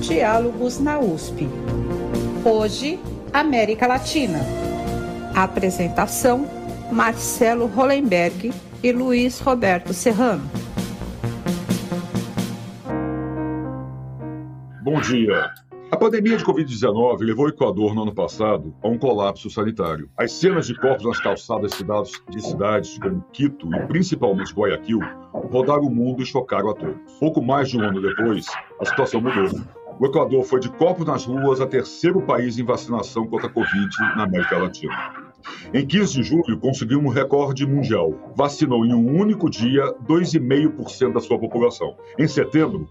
Diálogos na USP. Hoje, América Latina. Apresentação: Marcelo Hollenberg e Luiz Roberto Serrano. Bom dia. A pandemia de Covid-19 levou o Equador no ano passado a um colapso sanitário. As cenas de corpos nas calçadas de cidades como Quito e principalmente Guayaquil rodaram o mundo e chocaram a todos. Pouco mais de um ano depois, a situação mudou. O Equador foi de corpos nas ruas a terceiro país em vacinação contra a Covid na América Latina. Em 15 de julho, conseguiu um recorde mundial. Vacinou em um único dia 2,5% da sua população. Em setembro,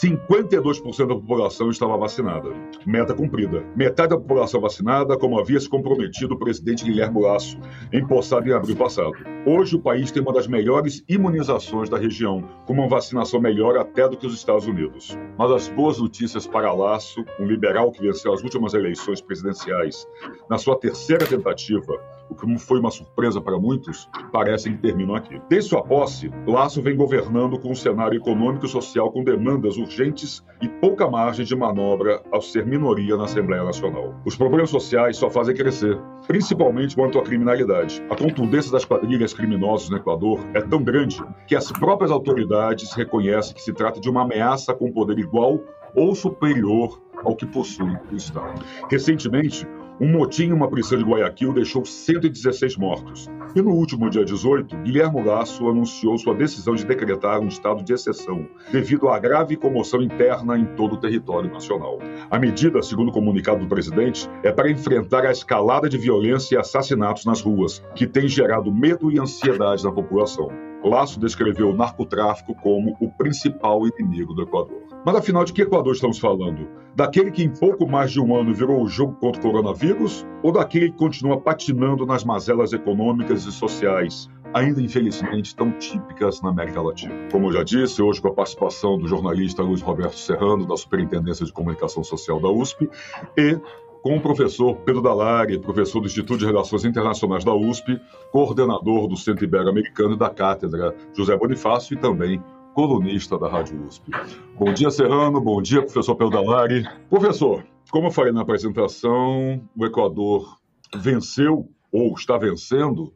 52% da população estava vacinada. Meta cumprida. Metade da população vacinada, como havia se comprometido o presidente Guilherme Lasso em postado em abril passado. Hoje, o país tem uma das melhores imunizações da região, com uma vacinação melhor até do que os Estados Unidos. Uma das boas notícias para Lasso, um liberal que venceu as últimas eleições presidenciais na sua terceira tentativa, o que foi uma surpresa para muitos, parece que terminam aqui. Desde sua posse, Laço vem governando com um cenário econômico e social com demandas urgentes e pouca margem de manobra ao ser minoria na Assembleia Nacional. Os problemas sociais só fazem crescer, principalmente quanto à criminalidade. A contundência das quadrilhas criminosas no Equador é tão grande que as próprias autoridades reconhecem que se trata de uma ameaça com poder igual ou superior ao que possui o Estado. Recentemente, um motim em uma prisão de Guayaquil deixou 116 mortos. E no último dia 18, Guilherme Lasso anunciou sua decisão de decretar um estado de exceção, devido à grave comoção interna em todo o território nacional. A medida, segundo o comunicado do presidente, é para enfrentar a escalada de violência e assassinatos nas ruas, que tem gerado medo e ansiedade na população. Lasso descreveu o narcotráfico como o principal inimigo do Equador. Mas afinal, de que Equador estamos falando? Daquele que em pouco mais de um ano virou o jogo contra o coronavírus? Ou daquele que continua patinando nas mazelas econômicas e sociais, ainda infelizmente tão típicas na América Latina? Como eu já disse, hoje com a participação do jornalista Luiz Roberto Serrano, da Superintendência de Comunicação Social da USP, e com o professor Pedro Dalari, professor do Instituto de Relações Internacionais da USP, coordenador do Centro Ibero-Americano e da Cátedra José Bonifácio e também colunista da Rádio USP. Bom dia, Serrano. Bom dia, professor Pedro Dalari. Professor, como eu falei na apresentação, o Equador venceu ou está vencendo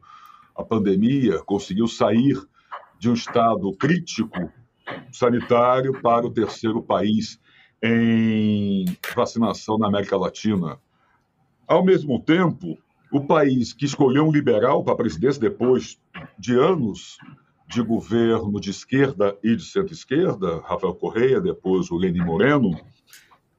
a pandemia, conseguiu sair de um estado crítico sanitário para o terceiro país em vacinação na América Latina. Ao mesmo tempo, o país que escolheu um liberal para a presidência depois de anos de governo de esquerda e de centro-esquerda, Rafael Correia, depois o Lenin Moreno,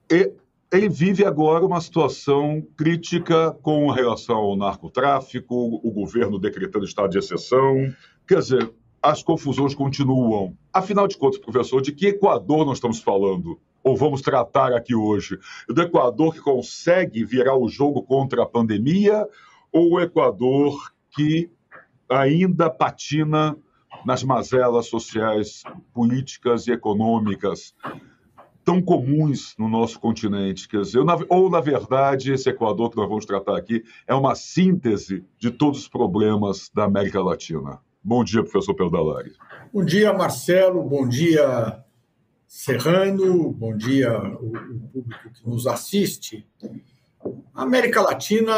e ele vive agora uma situação crítica com relação ao narcotráfico, o governo decretando estado de exceção. Quer dizer, as confusões continuam. Afinal de contas, professor, de que Equador nós estamos falando? ou vamos tratar aqui hoje? Do Equador que consegue virar o jogo contra a pandemia ou o Equador que ainda patina nas mazelas sociais, políticas e econômicas tão comuns no nosso continente? Quer dizer, ou, na verdade, esse Equador que nós vamos tratar aqui é uma síntese de todos os problemas da América Latina? Bom dia, professor Peldalari. Bom dia, Marcelo. Bom dia, Serrano, bom dia o, público que nos assiste. A América Latina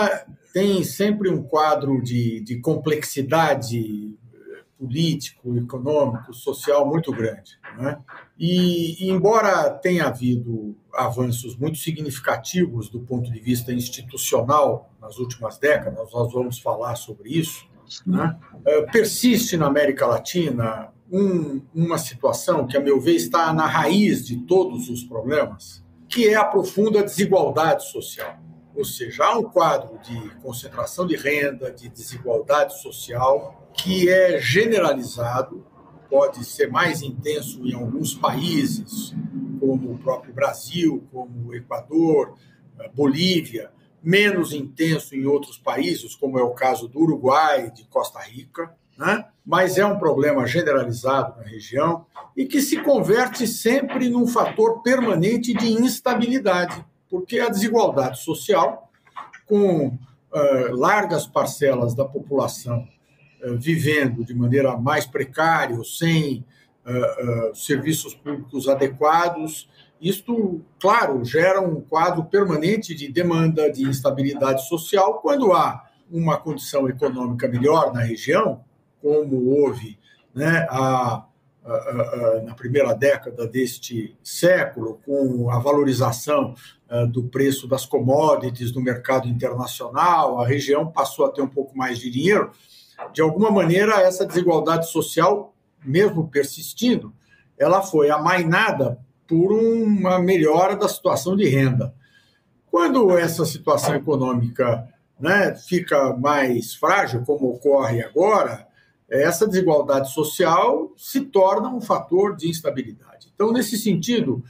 tem sempre um quadro de, de complexidade político, econômico, social muito grande. Né? E, embora tenha havido avanços muito significativos do ponto de vista institucional nas últimas décadas, nós vamos falar sobre isso, né? Eh, persiste na América Latina um, uma situação que, a meu ver, está na raiz de todos os problemas, que é a profunda desigualdade social. Ou seja, há um quadro de concentração de renda, de desigualdade social, que é generalizado, pode ser mais intenso em alguns países, como o próprio Brasil, como o Equador, Bolívia, menos intenso em outros países, como é o caso do Uruguai, de Costa Rica né? mas é um problema generalizado na região e que se converte sempre num fator permanente de instabilidade, porque a desigualdade social, com uh, largas parcelas da população uh, vivendo de maneira mais precária, sem uh, serviços públicos adequados, isto, claro, gera um quadro permanente de demanda, de instabilidade social. Quando há uma condição econômica melhor na região, como houve né, a, na primeira década deste século, com a valorização do preço das commodities no mercado internacional, a região passou a ter um pouco mais de dinheiro. De alguma maneira, essa desigualdade social, mesmo persistindo, ela foi amainada por uma melhora da situação de renda. Quando essa situação econômica né, fica mais frágil, como ocorre agora, essa desigualdade social se torna um fator de instabilidade. Então, nesse sentido,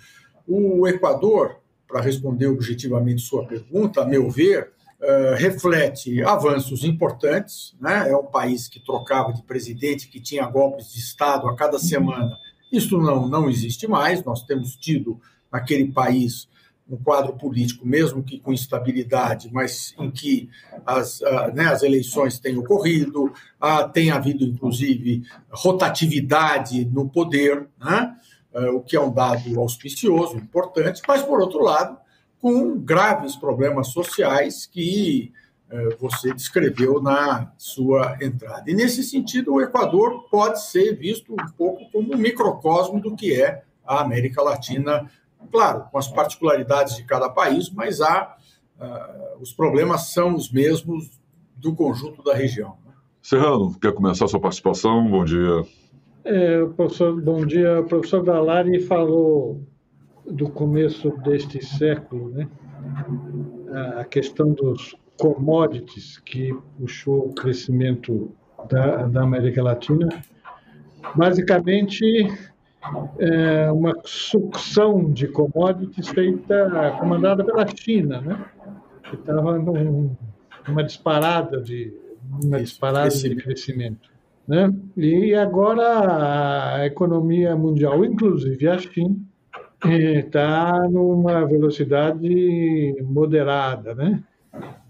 o Equador, para responder objetivamente sua pergunta, a meu ver, uh, reflete avanços importantes. Né? É um país que trocava de presidente, que tinha golpes de Estado a cada semana isso não, não existe mais. Nós temos tido naquele país um quadro político, mesmo que com instabilidade, mas em que as, uh, né, as eleições têm ocorrido, uh, tem havido, inclusive, rotatividade no poder, né, uh, o que é um dado auspicioso, importante, mas, por outro lado, com graves problemas sociais que é, você descreveu na sua entrada. E, nesse sentido, o Equador pode ser visto um pouco como um microcosmo do que é a América Latina, claro, com as particularidades de cada país, mas há, uh, os problemas são os mesmos do conjunto da região. Né? Serrano, quer começar a sua participação? Bom dia. É, professor, bom dia. O professor Dalari falou do começo deste século, né? a questão dos commodities que puxou o crescimento da, da América Latina, basicamente é uma sucção de commodities feita, comandada pela China, né? Estava numa disparada de uma disparada de crescimento. Né? E agora a economia mundial, inclusive a China, está numa velocidade moderada, né?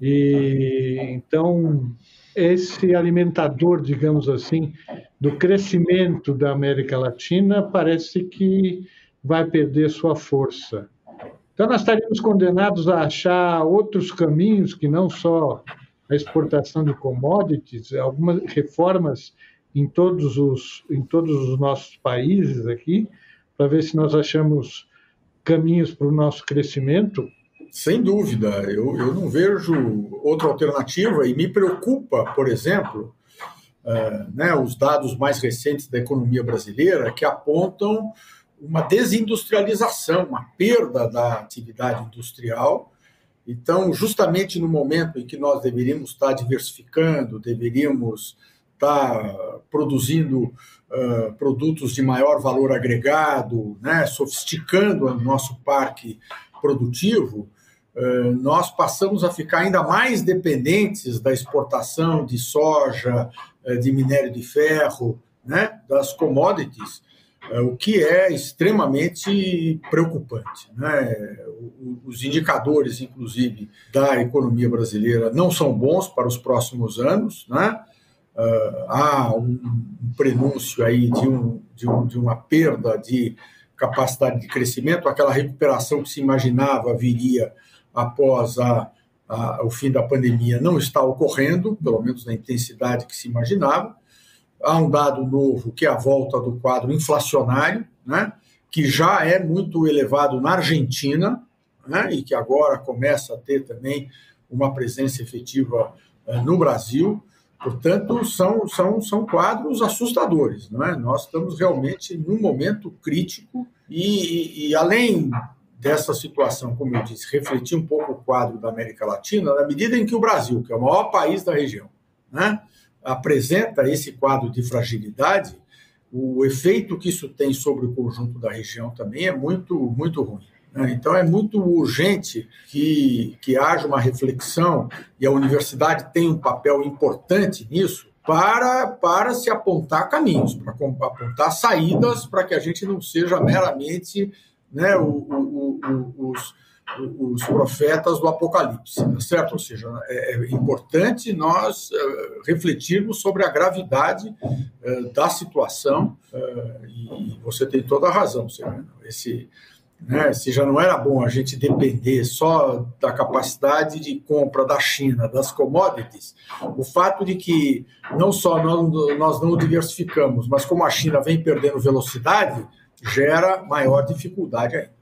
E então esse alimentador, digamos assim, do crescimento da América Latina parece que vai perder sua força. Então nós estaríamos condenados a achar outros caminhos que não só a exportação de commodities, algumas reformas em todos os em todos os nossos países aqui, para ver se nós achamos caminhos para o nosso crescimento? Sem dúvida, eu, eu não vejo outra alternativa e me preocupa, por exemplo, uh, né, os dados mais recentes da economia brasileira que apontam uma desindustrialização, uma perda da atividade industrial. Então, justamente no momento em que nós deveríamos estar diversificando, deveríamos estar produzindo uh, produtos de maior valor agregado, né, sofisticando o nosso parque produtivo, eh, nós passamos a ficar ainda mais dependentes da exportação de soja, eh, de minério de ferro, né, das commodities, o que é extremamente preocupante. Né? Os indicadores, inclusive, da economia brasileira não são bons para os próximos anos. Né? Há um prenúncio aí de, um, de, um, de uma perda de capacidade de crescimento, aquela recuperação que se imaginava viria após a, a, o fim da pandemia não está ocorrendo, pelo menos na intensidade que se imaginava. Há um dado novo que é a volta do quadro inflacionário, né, que já é muito elevado na Argentina né, e que agora começa a ter também uma presença efetiva uh, no Brasil. Portanto, são, são, são quadros assustadores. Não é? Nós estamos realmente num momento crítico e, e, e além dessa situação, como eu disse, refletir um pouco o quadro da América Latina, na medida em que o Brasil, que é o maior país da região, né, apresenta esse quadro de fragilidade, o efeito que isso tem sobre o conjunto da região também é muito, muito ruim. Né? Então, é muito urgente que, que haja uma reflexão, e a universidade tem um papel importante nisso, para, para se apontar caminhos, para apontar saídas, para que a gente não seja meramente né, o, o, o, os, os profetas do Apocalipse, tá certo? Ou seja, é, é importante nós uh, refletirmos sobre a gravidade uh, da situação, e você tem toda a razão, Serena. Esse, né, se já não era bom a gente depender só da capacidade de compra da China, das commodities, o fato de que não só nós não diversificamos, mas como a China vem perdendo velocidade, gera maior dificuldade ainda.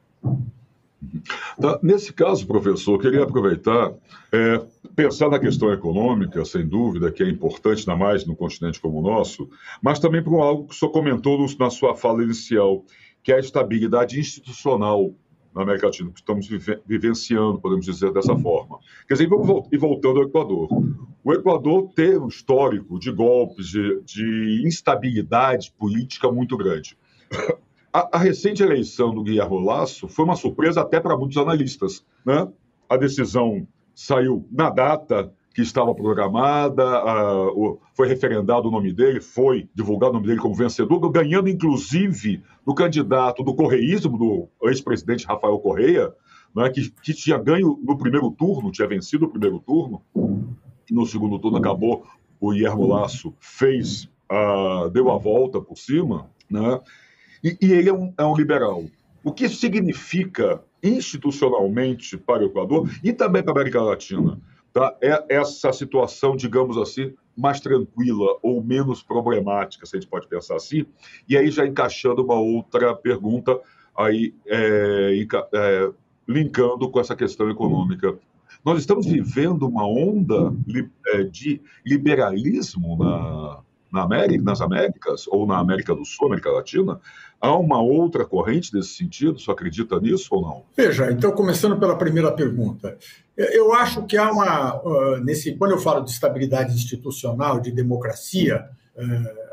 Tá, nesse caso, professor, queria aproveitar, é, pensar na questão econômica, sem dúvida, que é importante, ainda mais no continente como o nosso, mas também por algo que o senhor comentou na sua fala inicial, que é a estabilidade institucional na América Latina, que estamos vivenciando, podemos dizer dessa forma. Quer dizer, e voltando ao Equador. O Equador tem um histórico de golpes, de, de instabilidade política muito grande. A, a, recente eleição do Guilherme Lasso foi uma surpresa até para muitos analistas. Né? A decisão saiu na data que estava programada, foi referendado o nome dele, foi divulgado o nome dele como vencedor, ganhando inclusive do candidato do correísmo, do ex-presidente Rafael Correia, né, que, que, tinha ganho no primeiro turno, tinha vencido o primeiro turno, no segundo turno acabou, o Guilherme Lasso fez, uh, deu a volta por cima, né, e, e ele é um, é um liberal. O que significa institucionalmente para o Equador e também para a América Latina? Tá? É essa situação, digamos assim, mais tranquila ou menos problemática, se a gente pode pensar assim. E aí já encaixando uma outra pergunta, aí é, é, linkando com essa questão econômica. Nós estamos vivendo uma onda é, de liberalismo na, na América, nas Américas, ou na América do Sul, América Latina, há uma outra corrente desse sentido? Você acredita nisso ou não? Veja, então, começando pela primeira pergunta. Eu acho que há uma. nesse, quando eu falo de estabilidade institucional, de democracia,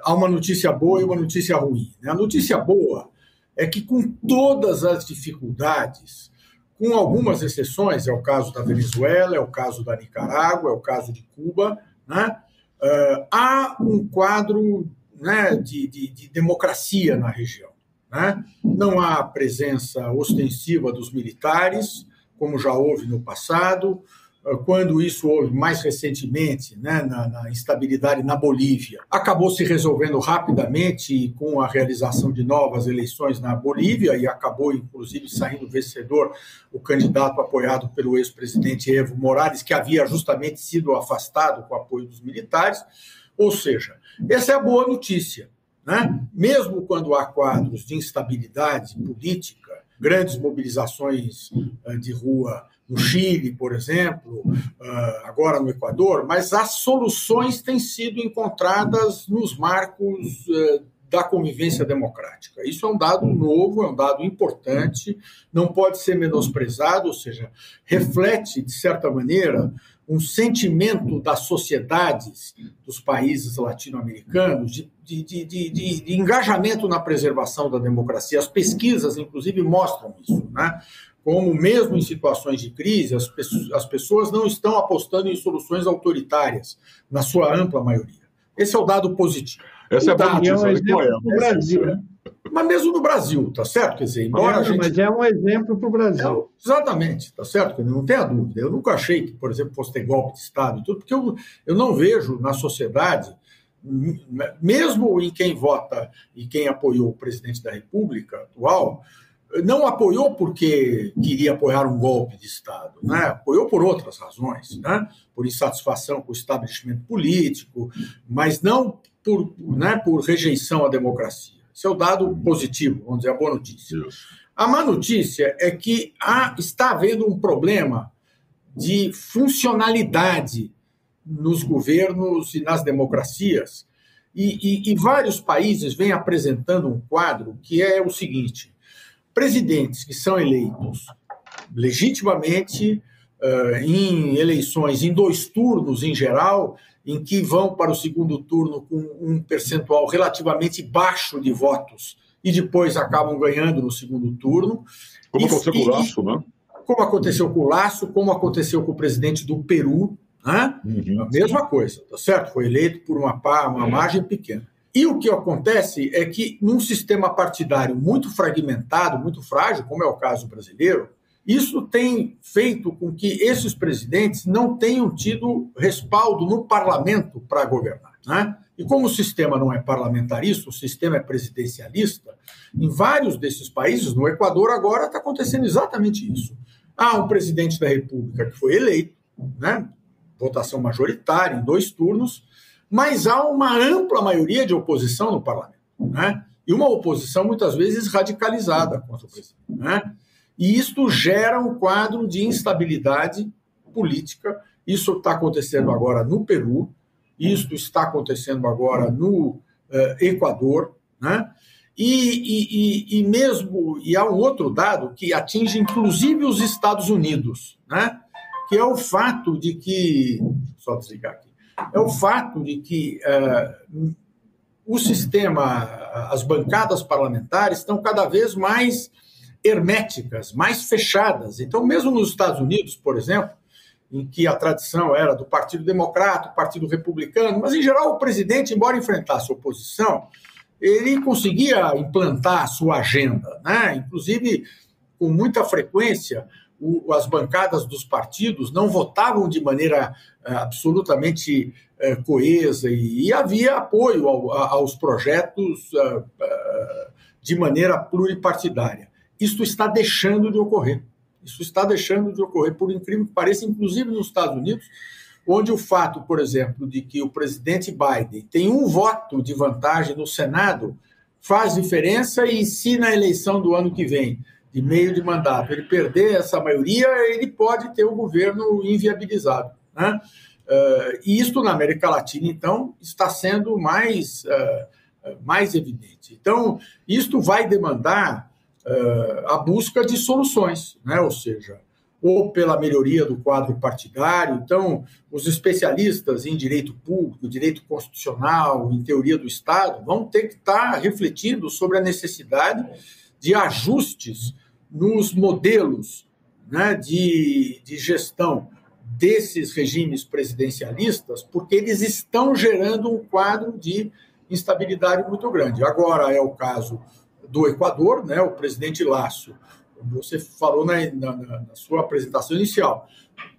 há uma notícia boa e uma notícia ruim. Né? A notícia boa é que, com todas as dificuldades, com algumas exceções, é o caso da Venezuela, é o caso da Nicarágua, é o caso de Cuba, né? Uh, há um quadro né, de, de, de, democracia na região. Né? Não há presença ostensiva dos militares, como já houve no passado. Ah, quando isso houve mais recentemente, né, na, na, instabilidade na Bolívia, acabou se resolvendo rapidamente com a realização de novas eleições na Bolívia e acabou, inclusive, saindo vencedor o candidato apoiado pelo ex-presidente Evo Morales, que havia justamente sido afastado com o apoio dos militares. Ou seja, essa é a boa notícia. Né? Mesmo quando há quadros de instabilidade política, grandes mobilizações ah, de rua no Chile, por exemplo, ah, agora no Equador, mas as soluções têm sido encontradas nos marcos ah, da convivência democrática. Isso é um dado novo, é um dado importante, não pode ser menosprezado, ou seja, reflete, de certa maneira, um sentimento das sociedades dos países latino-americanos de, de, de, de, engajamento na preservação da democracia. As pesquisas, inclusive, mostram isso. Né? como, mesmo em situações de crise, as pessoas, as pessoas não estão apostando em soluções autoritárias, na sua ampla maioria. Esse é o dado positivo. Essa é a dado, é um exemplo no Brasil, né? Mas mesmo no Brasil, tá certo? Quer dizer, embora mas, gente... mas é um exemplo para o Brasil. É, exatamente, tá certo? Não tenha dúvida. Eu nunca achei que, por exemplo, fosse ter golpe de Estado e tudo, porque eu, eu não vejo na sociedade, mesmo em quem vota e quem apoiou o presidente da República atual, não apoiou porque queria apoiar um golpe de Estado, né? apoiou por outras razões, né? por insatisfação com o estabelecimento político, mas não por, né, por rejeição à democracia. Esse é o dado positivo, vamos dizer, a boa notícia. A má notícia é que há, está havendo um problema de funcionalidade nos governos e nas democracias, e, e, e vários países vêm apresentando um quadro que é o seguinte: presidentes que são eleitos legitimamente uh, em eleições em dois turnos em geral, em que vão para o segundo turno com um percentual relativamente baixo de votos e depois acabam ganhando no segundo turno. Como e, aconteceu com o Laço, né? Como aconteceu com o Laço, como aconteceu com o presidente do Peru, né? Uhum, a mesma sim. coisa, tá certo? Foi eleito por uma, uma margem pequena. E o que acontece é que, num sistema partidário muito fragmentado, muito frágil, como é o caso brasileiro, Isso tem feito com que esses presidentes não tenham tido respaldo no parlamento para governar. Né? E como o sistema não é parlamentarista, o sistema é presidencialista, em vários desses países, no Equador agora está acontecendo exatamente isso. Há um presidente da República que foi eleito, né? Votação majoritária, em dois turnos, mas há uma ampla maioria de oposição no parlamento. Né? E uma oposição muitas vezes radicalizada contra o presidente. Né? E isto gera um quadro de instabilidade política. Isso está acontecendo agora no Peru, isto está acontecendo agora no uh, Equador, né? E, e, e, mesmo e há um outro dado que atinge inclusive os Estados Unidos, né? Que é o fato de que só desligar aqui é o fato de que uh, o sistema, as bancadas parlamentares estão cada vez mais herméticas, mais fechadas. Então, mesmo nos Estados Unidos, por exemplo, em que a tradição era do Partido Democrata, Partido Republicano, mas em geral o presidente, embora enfrentasse oposição, ele conseguia implantar a sua agenda, né? inclusive com muita frequência as bancadas dos partidos não votavam de maneira eh, absolutamente eh, coesa e, havia apoio aos projetos eh, de maneira pluripartidária. Isso está deixando de ocorrer. Isso está deixando de ocorrer, por incrível que pareça, inclusive nos Estados Unidos, onde o fato, por exemplo, de que o presidente Biden tem um voto de vantagem no Senado faz diferença e se na eleição do ano que vem, de meio de mandato, ele perder essa maioria, ele pode ter o governo inviabilizado. Né? Uh, e isto na América Latina, então, está sendo mais, uh, mais evidente. Então, isto vai demandar uh, a busca de soluções, né? ou seja, ou pela melhoria do quadro partidário. Então, os especialistas em direito público, direito constitucional, em teoria do Estado, vão ter que estar refletindo sobre a necessidade de ajustes nos modelos né, de, de gestão desses regimes presidencialistas, porque eles estão gerando um quadro de instabilidade muito grande. Agora é o caso do Equador, né, o presidente Lasso, como você falou na, na, na sua apresentação inicial,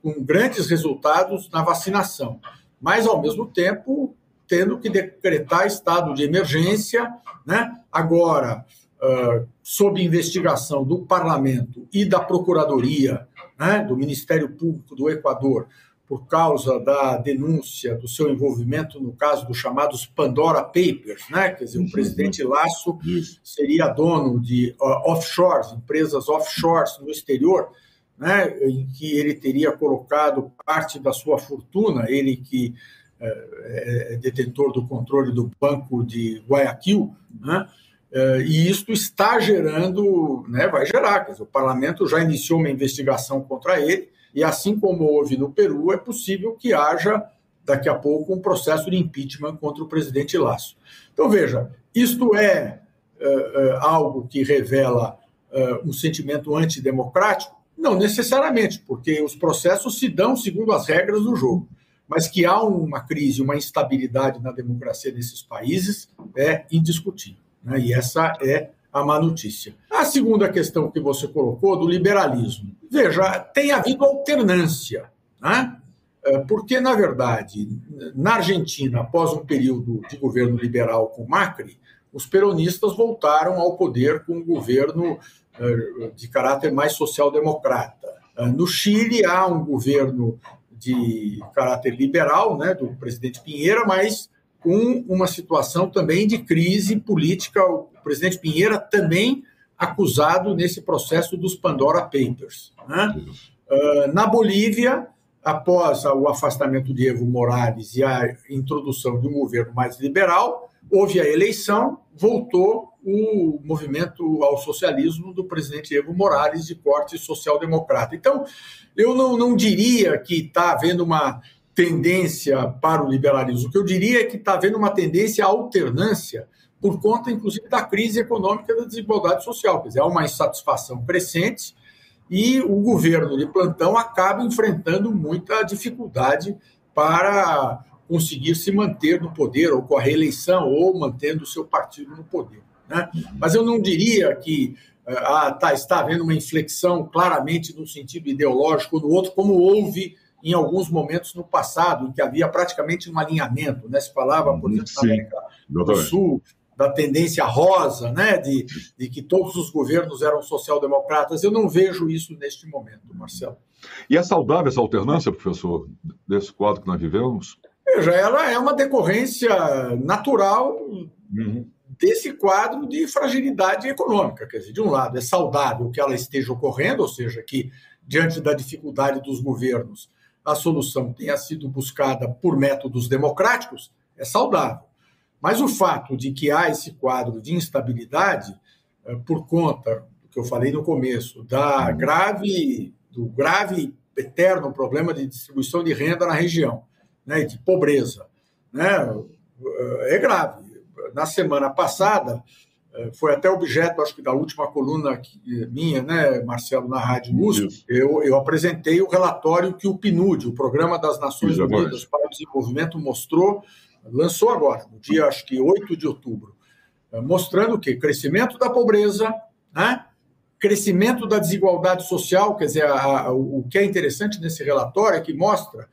com grandes resultados na vacinação, mas ao mesmo tempo tendo que decretar estado de emergência, né? Agora, uh, sob investigação do Parlamento e da Procuradoria, né, do Ministério Público do Equador, por causa da denúncia do seu envolvimento no caso dos chamados Pandora Papers, né? quer dizer, o presidente Laço seria dono de uh, offshores, empresas offshores no exterior, né? em que ele teria colocado parte da sua fortuna, ele que é, é detentor do controle do Banco de Guayaquil, né? É, e isto está gerando, né, vai gerar, dizer, o parlamento já iniciou uma investigação contra ele, e assim como houve no Peru, é possível que haja daqui a pouco um processo de impeachment contra o presidente Lasso. Então, veja, isto é, é, é algo que revela é, um sentimento antidemocrático? Não necessariamente, porque os processos se dão segundo as regras do jogo. Mas que há uma crise, uma instabilidade na democracia desses países é indiscutível. Né? E essa é a má notícia. A segunda questão que você colocou, do liberalismo. Veja, tem havido alternância, né? É, porque, na verdade, na Argentina, após um período de governo liberal com Macri, os peronistas voltaram ao poder com um governo é, de caráter mais social-democrata. É, no Chile, há um governo de caráter liberal, né, do presidente Pinheira, mas com uma situação também de crise política. O presidente Pinheira também acusado nesse processo dos Pandora Papers. Né? Uh, na Bolívia, após o afastamento de Evo Morales e a introdução de um governo mais liberal, houve a eleição, voltou o movimento ao socialismo do presidente Evo Morales de corte social-democrata. Então, eu não, não diria que está havendo uma tendência para o liberalismo. O que eu diria é que está havendo uma tendência à alternância por conta, inclusive, da crise econômica e da desigualdade social. Quer dizer, há uma insatisfação crescente e o governo de plantão acaba enfrentando muita dificuldade para conseguir se manter no poder, ou com a reeleição, ou mantendo o seu partido no poder. Né? Mas eu não diria que ah, tá, está havendo uma inflexão claramente no sentido ideológico no outro, como houve em alguns momentos no passado, em que havia praticamente um alinhamento, né? Se falava, por exemplo, Sim, na América do Sul, da tendência rosa, né? De, de que todos os governos eram social-democratas. Eu não vejo isso neste momento, Marcelo. E é saudável essa alternância, professor, desse quadro que nós vivemos? Veja, ela é uma decorrência natural uhum. desse quadro de fragilidade econômica. Quer dizer, de um lado, é saudável que ela esteja ocorrendo, ou seja, que, diante da dificuldade dos governos, a solução tenha sido buscada por métodos democráticos, é saudável. Mas o fato de que há esse quadro de instabilidade, eh, por conta do que eu falei no começo, da grave, do grave eterno problema de distribuição de renda na região, né, de pobreza, né, eh, é grave. Na semana passada, foi até objeto, acho que, da última coluna minha, né, Marcelo, na Rádio USP, eu, eu apresentei o relatório que o PNUD, o Programa das Nações Isso, Unidas para o Desenvolvimento, mostrou, lançou agora, no dia, acho que 8 de outubro, é, mostrando o quê? Crescimento da pobreza, né? crescimento da desigualdade social, quer dizer, a, a, o que é interessante nesse relatório é que mostra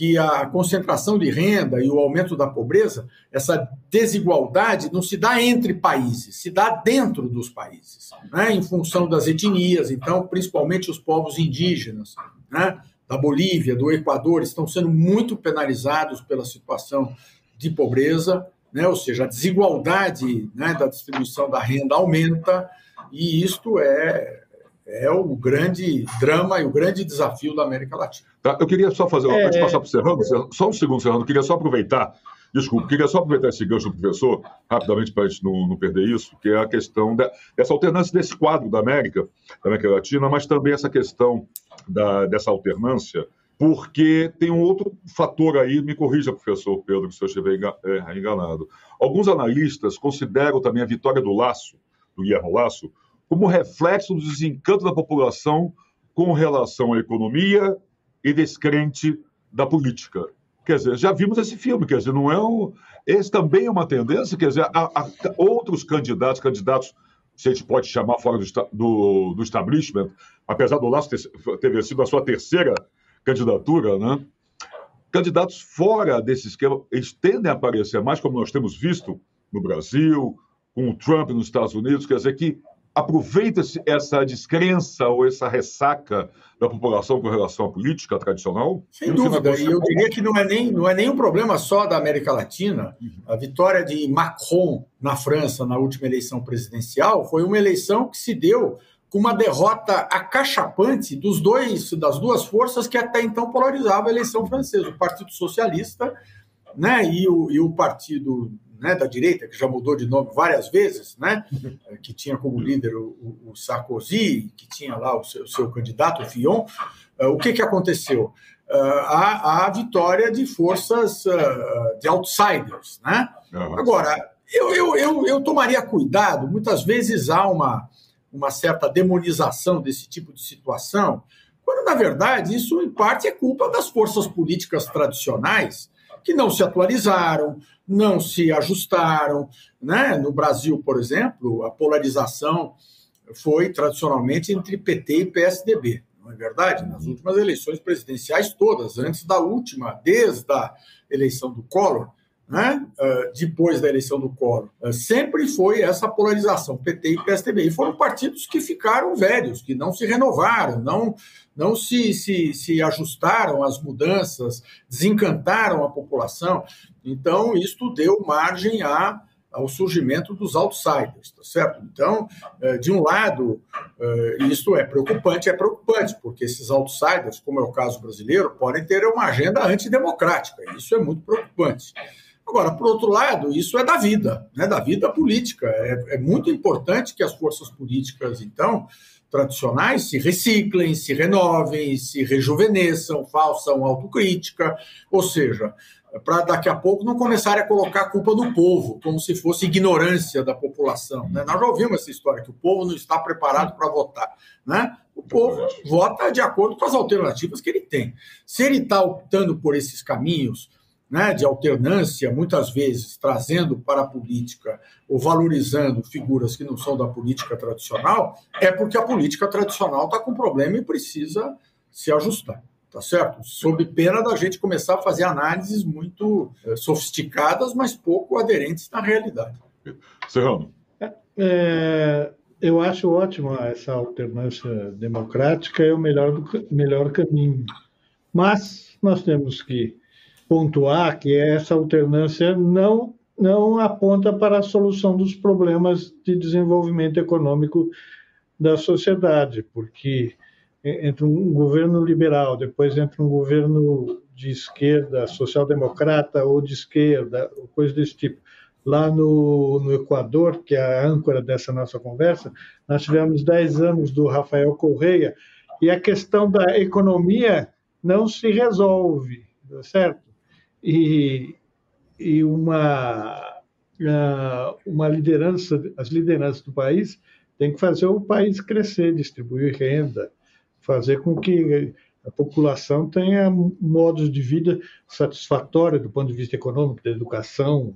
que a concentração de renda e o aumento da pobreza, essa desigualdade não se dá entre países, se dá dentro dos países, né? em função das etnias, então, principalmente os povos indígenas, né? da Bolívia, do Equador, estão sendo muito penalizados pela situação de pobreza, né? ou seja, a desigualdade né, da distribuição da renda aumenta, e isto é é o grande drama e o grande desafio da América Latina. Tá, eu queria só fazer, é... antes de passar para o Serrano, só um segundo, Serrano, eu queria só aproveitar, desculpa, queria só aproveitar esse gancho do professor, rapidamente para a gente não, não, perder isso, que é a questão da, dessa alternância desse quadro da América, da América Latina, mas também essa questão da, dessa alternância, porque tem um outro fator aí, me corrija, professor Pedro, se eu estiver é, enganado. Alguns analistas consideram também a vitória do Laço, do Guilherme Laço, como reflexo do desencanto da população com relação à economia e descrente da política. Quer dizer, já vimos esse filme, quer dizer, não é um. Esse também é uma tendência, quer dizer, há, há outros candidatos, candidatos, se a gente pode chamar fora do, do, do establishment, apesar do Laço ter, ter sido a sua terceira candidatura, né? Candidatos fora desse esquema, eles tendem a aparecer mais, como nós temos visto no Brasil, com o Trump nos Estados Unidos, quer dizer, que aproveita-se essa descrença ou essa ressaca da população com relação à política tradicional? Sem dúvida, e eu diria que não é, nem, não é nem um problema só da América Latina. A vitória de Macron na França na última eleição presidencial foi uma eleição que se deu com uma derrota acachapante dos dois, das duas forças que até então polarizavam a eleição francesa, o Partido Socialista né, e, o, e o Partido né, da direita, que já mudou de nome várias vezes, né, que tinha como líder o, o Sarkozy, que tinha lá o seu, o seu candidato, o Fillon, uh, o que, que aconteceu? A, a vitória de forças uh, de outsiders. Né? Agora, eu, eu, eu, eu tomaria cuidado, muitas vezes há uma, uma certa demonização desse tipo de situação, quando, na verdade, isso, em parte, é culpa das forças políticas tradicionais que não se atualizaram, não se ajustaram. Né? No Brasil, por exemplo, a polarização foi tradicionalmente entre PT e PSDB, não é verdade? Nas últimas eleições presidenciais todas, antes da última, desde a eleição do Collor, né? Uh, depois da eleição do Collor, uh, sempre foi essa polarização, PT e PSDB. E foram partidos que ficaram velhos, que não se renovaram, não, não se, se, se ajustaram às mudanças, desencantaram a população. Então, isto deu margem a, ao surgimento dos outsiders, tá certo? Então, uh, de um lado, isto é preocupante, é preocupante, porque esses outsiders, como é o caso brasileiro, podem ter uma agenda antidemocrática. Isso é muito preocupante. Agora, por outro lado, isso é da vida, né, da vida política. É, é muito importante que as forças políticas, então, tradicionais, se reciclem, se renovem, se rejuvenesçam, façam autocrítica, ou seja, para daqui a pouco não começarem a colocar a culpa no povo, como se fosse ignorância da população. Né? Nós já ouvimos essa história, que o povo não está preparado para votar. Né? O povo vota de acordo com as alternativas que ele tem. Se ele está optando por esses caminhos né, de alternância, muitas vezes trazendo para a política ou valorizando figuras que não são da política tradicional, é porque a política tradicional está com problema e precisa se ajustar. Tá certo? Sob pena da gente começar a fazer análises muito é, sofisticadas, mas pouco aderentes na realidade. Serrano. É, eu acho ótima essa alternância democrática, é o melhor, melhor caminho. Mas nós temos que pontuar que essa alternância não, não aponta para a solução dos problemas de desenvolvimento econômico da sociedade, porque entre um governo liberal, depois entre um governo de esquerda, social-democrata ou de esquerda, coisa desse tipo, lá no, no Equador, que é a âncora dessa nossa conversa, nós tivemos 10 anos do Rafael Correia, e a questão da economia não se resolve, certo? E, e uma, uma liderança, as lideranças do país têm que fazer o país crescer, distribuir renda, fazer com que a população tenha modos de vida satisfatórios do ponto de vista econômico, da educação,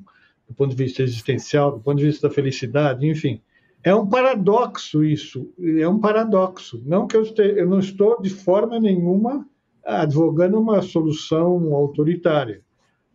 do ponto de vista existencial, do ponto de vista da felicidade, enfim. É um paradoxo isso, é um paradoxo. Não que eu, esteja, eu não estou de forma nenhuma advogando uma solução autoritária,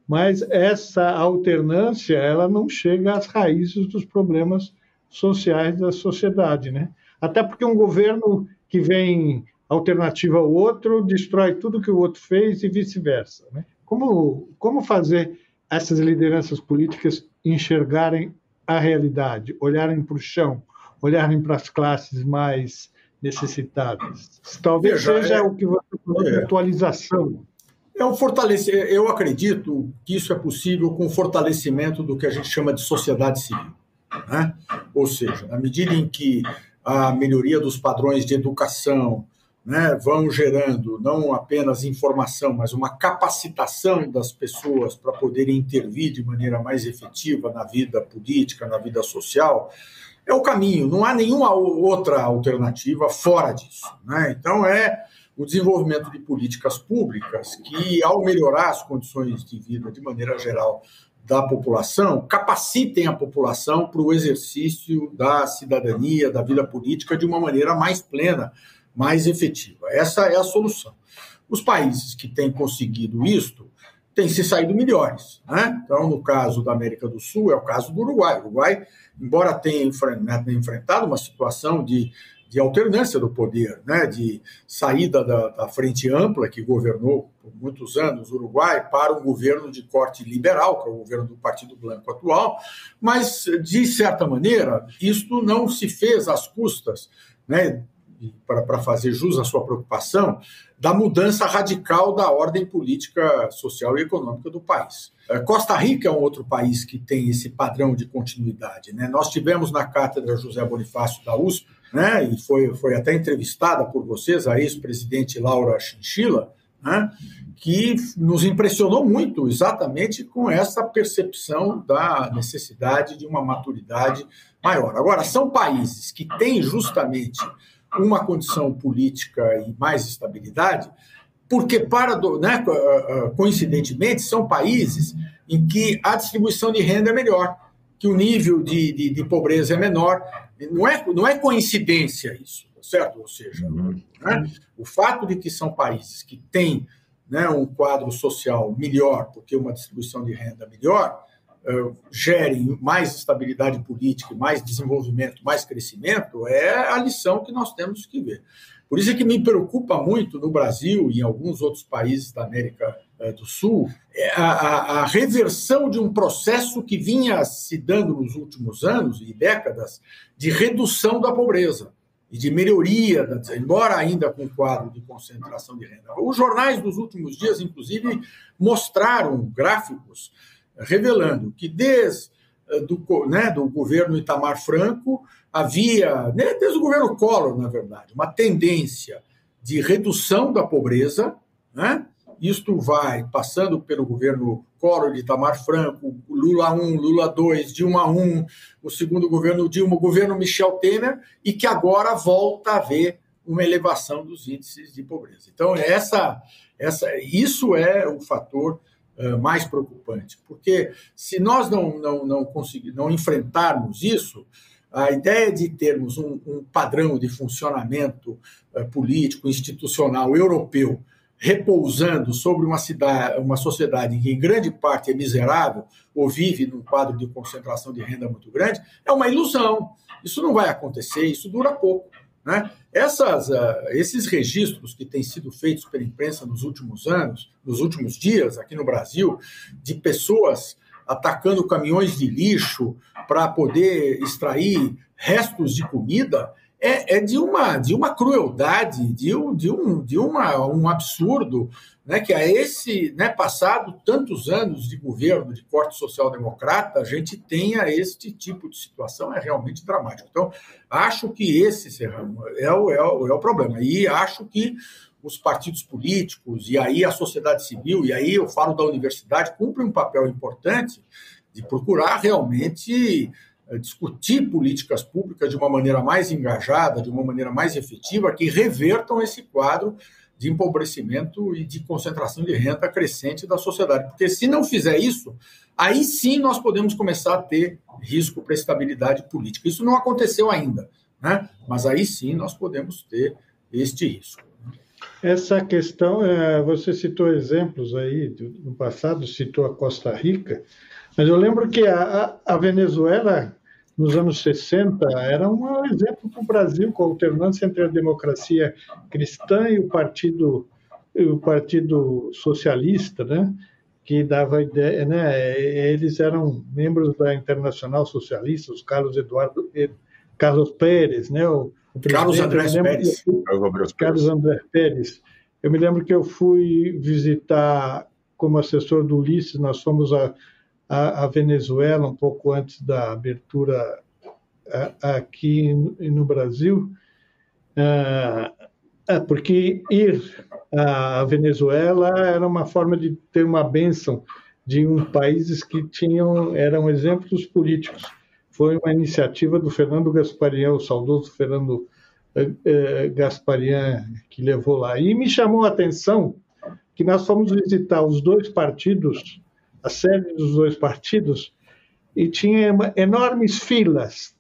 mas essa alternância ela não chega às raízes dos problemas sociais da sociedade, né? Até porque um governo que vem alternativa ao outro destrói tudo que o outro fez e vice-versa, né? Como como fazer essas lideranças políticas enxergarem a realidade, olharem para o chão, olharem para as classes mais necessitadas. Talvez Veja, seja é, o que você falou é, atualização. É um fortalecer. Eu acredito que isso é possível com o fortalecimento do que a gente chama de sociedade civil. Né? Ou seja, na medida em que a melhoria dos padrões de educação, né, vão gerando não apenas informação, mas uma capacitação das pessoas para poderem intervir de maneira mais efetiva na vida política, na vida social, é o caminho. Não há nenhuma outra alternativa fora disso. Né? Então, é o desenvolvimento de políticas públicas que, ao melhorar as condições de vida de maneira geral da população, capacitem a população para o exercício da cidadania, da vida política de uma maneira mais plena mais efetiva. Essa é a solução. Os países que têm conseguido isto têm se saído melhores. Né? Então, no caso da América do Sul, é o caso do Uruguai. O Uruguai, embora tenha enfrentado uma situação de, de alternância do poder, né? de saída da, da frente ampla que governou por muitos anos o Uruguai para um governo de corte liberal, que é o governo do Partido Branco atual, mas, de certa maneira, isto não se fez às custas né, para fazer jus à sua preocupação, da mudança radical da ordem política, social e econômica do país. É, Costa Rica é um outro país que tem esse padrão de continuidade. Né? Nós tivemos na cátedra José Bonifácio da USP, né? e foi, foi até entrevistada por vocês, a ex-presidente Laura Chinchilla, né? que nos impressionou muito exatamente com essa percepção da necessidade de uma maturidade maior. Agora, são países que têm justamente uma condição política e mais estabilidade, porque, para né, coincidentemente, são países em que a distribuição de renda é melhor, que o nível de, de, de pobreza é menor. Não é, não é coincidência isso, certo? Ou seja, uhum. né, o fato de que são países que têm né, um quadro social melhor, porque uma distribuição de renda melhor, uh, gerem mais estabilidade política, mais desenvolvimento, mais crescimento, é a lição que nós temos que ver. Por isso é que me preocupa muito no Brasil e em alguns outros países da América do Sul é a, a, a, reversão de um processo que vinha se dando nos últimos anos e décadas de redução da pobreza e de melhoria, embora ainda com quadro de concentração de renda. Os jornais dos últimos dias, inclusive, mostraram gráficos revelando que desde eh, do, né, do governo Itamar Franco havia, né, desde o governo Collor, na verdade, uma tendência de redução da pobreza, né? Isto vai passando pelo governo Collor de Itamar Franco, Lula 1, Lula 2, Dilma 1, o segundo governo Dilma, o governo Michel Temer, e que agora volta a haver uma elevação dos índices de pobreza. Então, essa, essa, isso é o fator mais preocupante, porque se nós não, não, não, conseguir, não enfrentarmos isso, a ideia de termos um, um padrão de funcionamento político, institucional europeu repousando sobre uma, cidade, uma sociedade que em grande parte é miserável ou vive num quadro de concentração de renda muito grande, é uma ilusão. Isso não vai acontecer, isso dura pouco. Né? Essas, uh, esses registros que têm sido feitos pela imprensa nos últimos anos, nos últimos dias aqui no Brasil, de pessoas atacando caminhões de lixo para poder extrair restos de comida, é, é, de, uma, de uma crueldade, de, um, de, um, de uma, um absurdo, né, que a esse, né, passado tantos anos de governo de corte social-democrata, a gente tenha este tipo de situação, é realmente dramático. Então, acho que esse, Serrano, é o, é o, é o problema. E acho que os partidos políticos, e aí a sociedade civil, e aí eu falo da universidade, cumprem um papel importante de procurar realmente discutir políticas públicas de uma maneira mais engajada, de uma maneira mais efetiva, que revertam esse quadro de empobrecimento e de concentração de renda crescente da sociedade. Porque se não fizer isso, aí sim nós podemos começar a ter risco para a estabilidade política. Isso não aconteceu ainda, né? mas aí sim nós podemos ter este risco. Essa questão, eh, você citou exemplos aí no passado, citou a Costa Rica, mas eu lembro que a, a Venezuela nos anos 60 era um exemplo para o Brasil, com a alternância entre a democracia cristã e o partido, o partido socialista, né? que dava ideia, né? Eles eram membros da Internacional Socialista, os Carlos Eduardo Carlos Pérez, né? O, o Carlos André Pérez. Carlos André Pérez. Eu me lembro que eu fui visitar como assessor do Ulisses, nós fomos a a, Venezuela um pouco antes da abertura a, aqui no Brasil, é, porque ir à Venezuela era uma forma de ter uma bênção de um países que tinham eram exemplos políticos. Foi uma iniciativa do Fernando Gasparian, o saudoso Fernando Gasparian, que levou lá. E me chamou a atenção que nós fomos visitar os dois partidos a sede dos dois partidos, e tinha enormes filas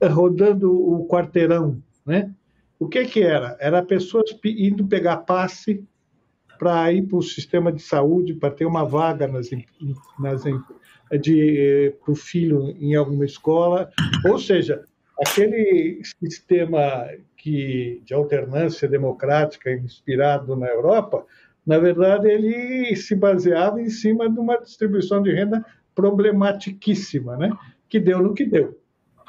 rodando o quarteirão, né? O que que era? Era pessoas indo pegar passe para ir para o sistema de saúde, para ter uma vaga nas, nas de para o filho em alguma escola, ou seja, aquele sistema que de alternância democrática inspirado na Europa na verdade, ele se baseava em cima de uma distribuição de renda problematiquíssima, né? que deu no que deu.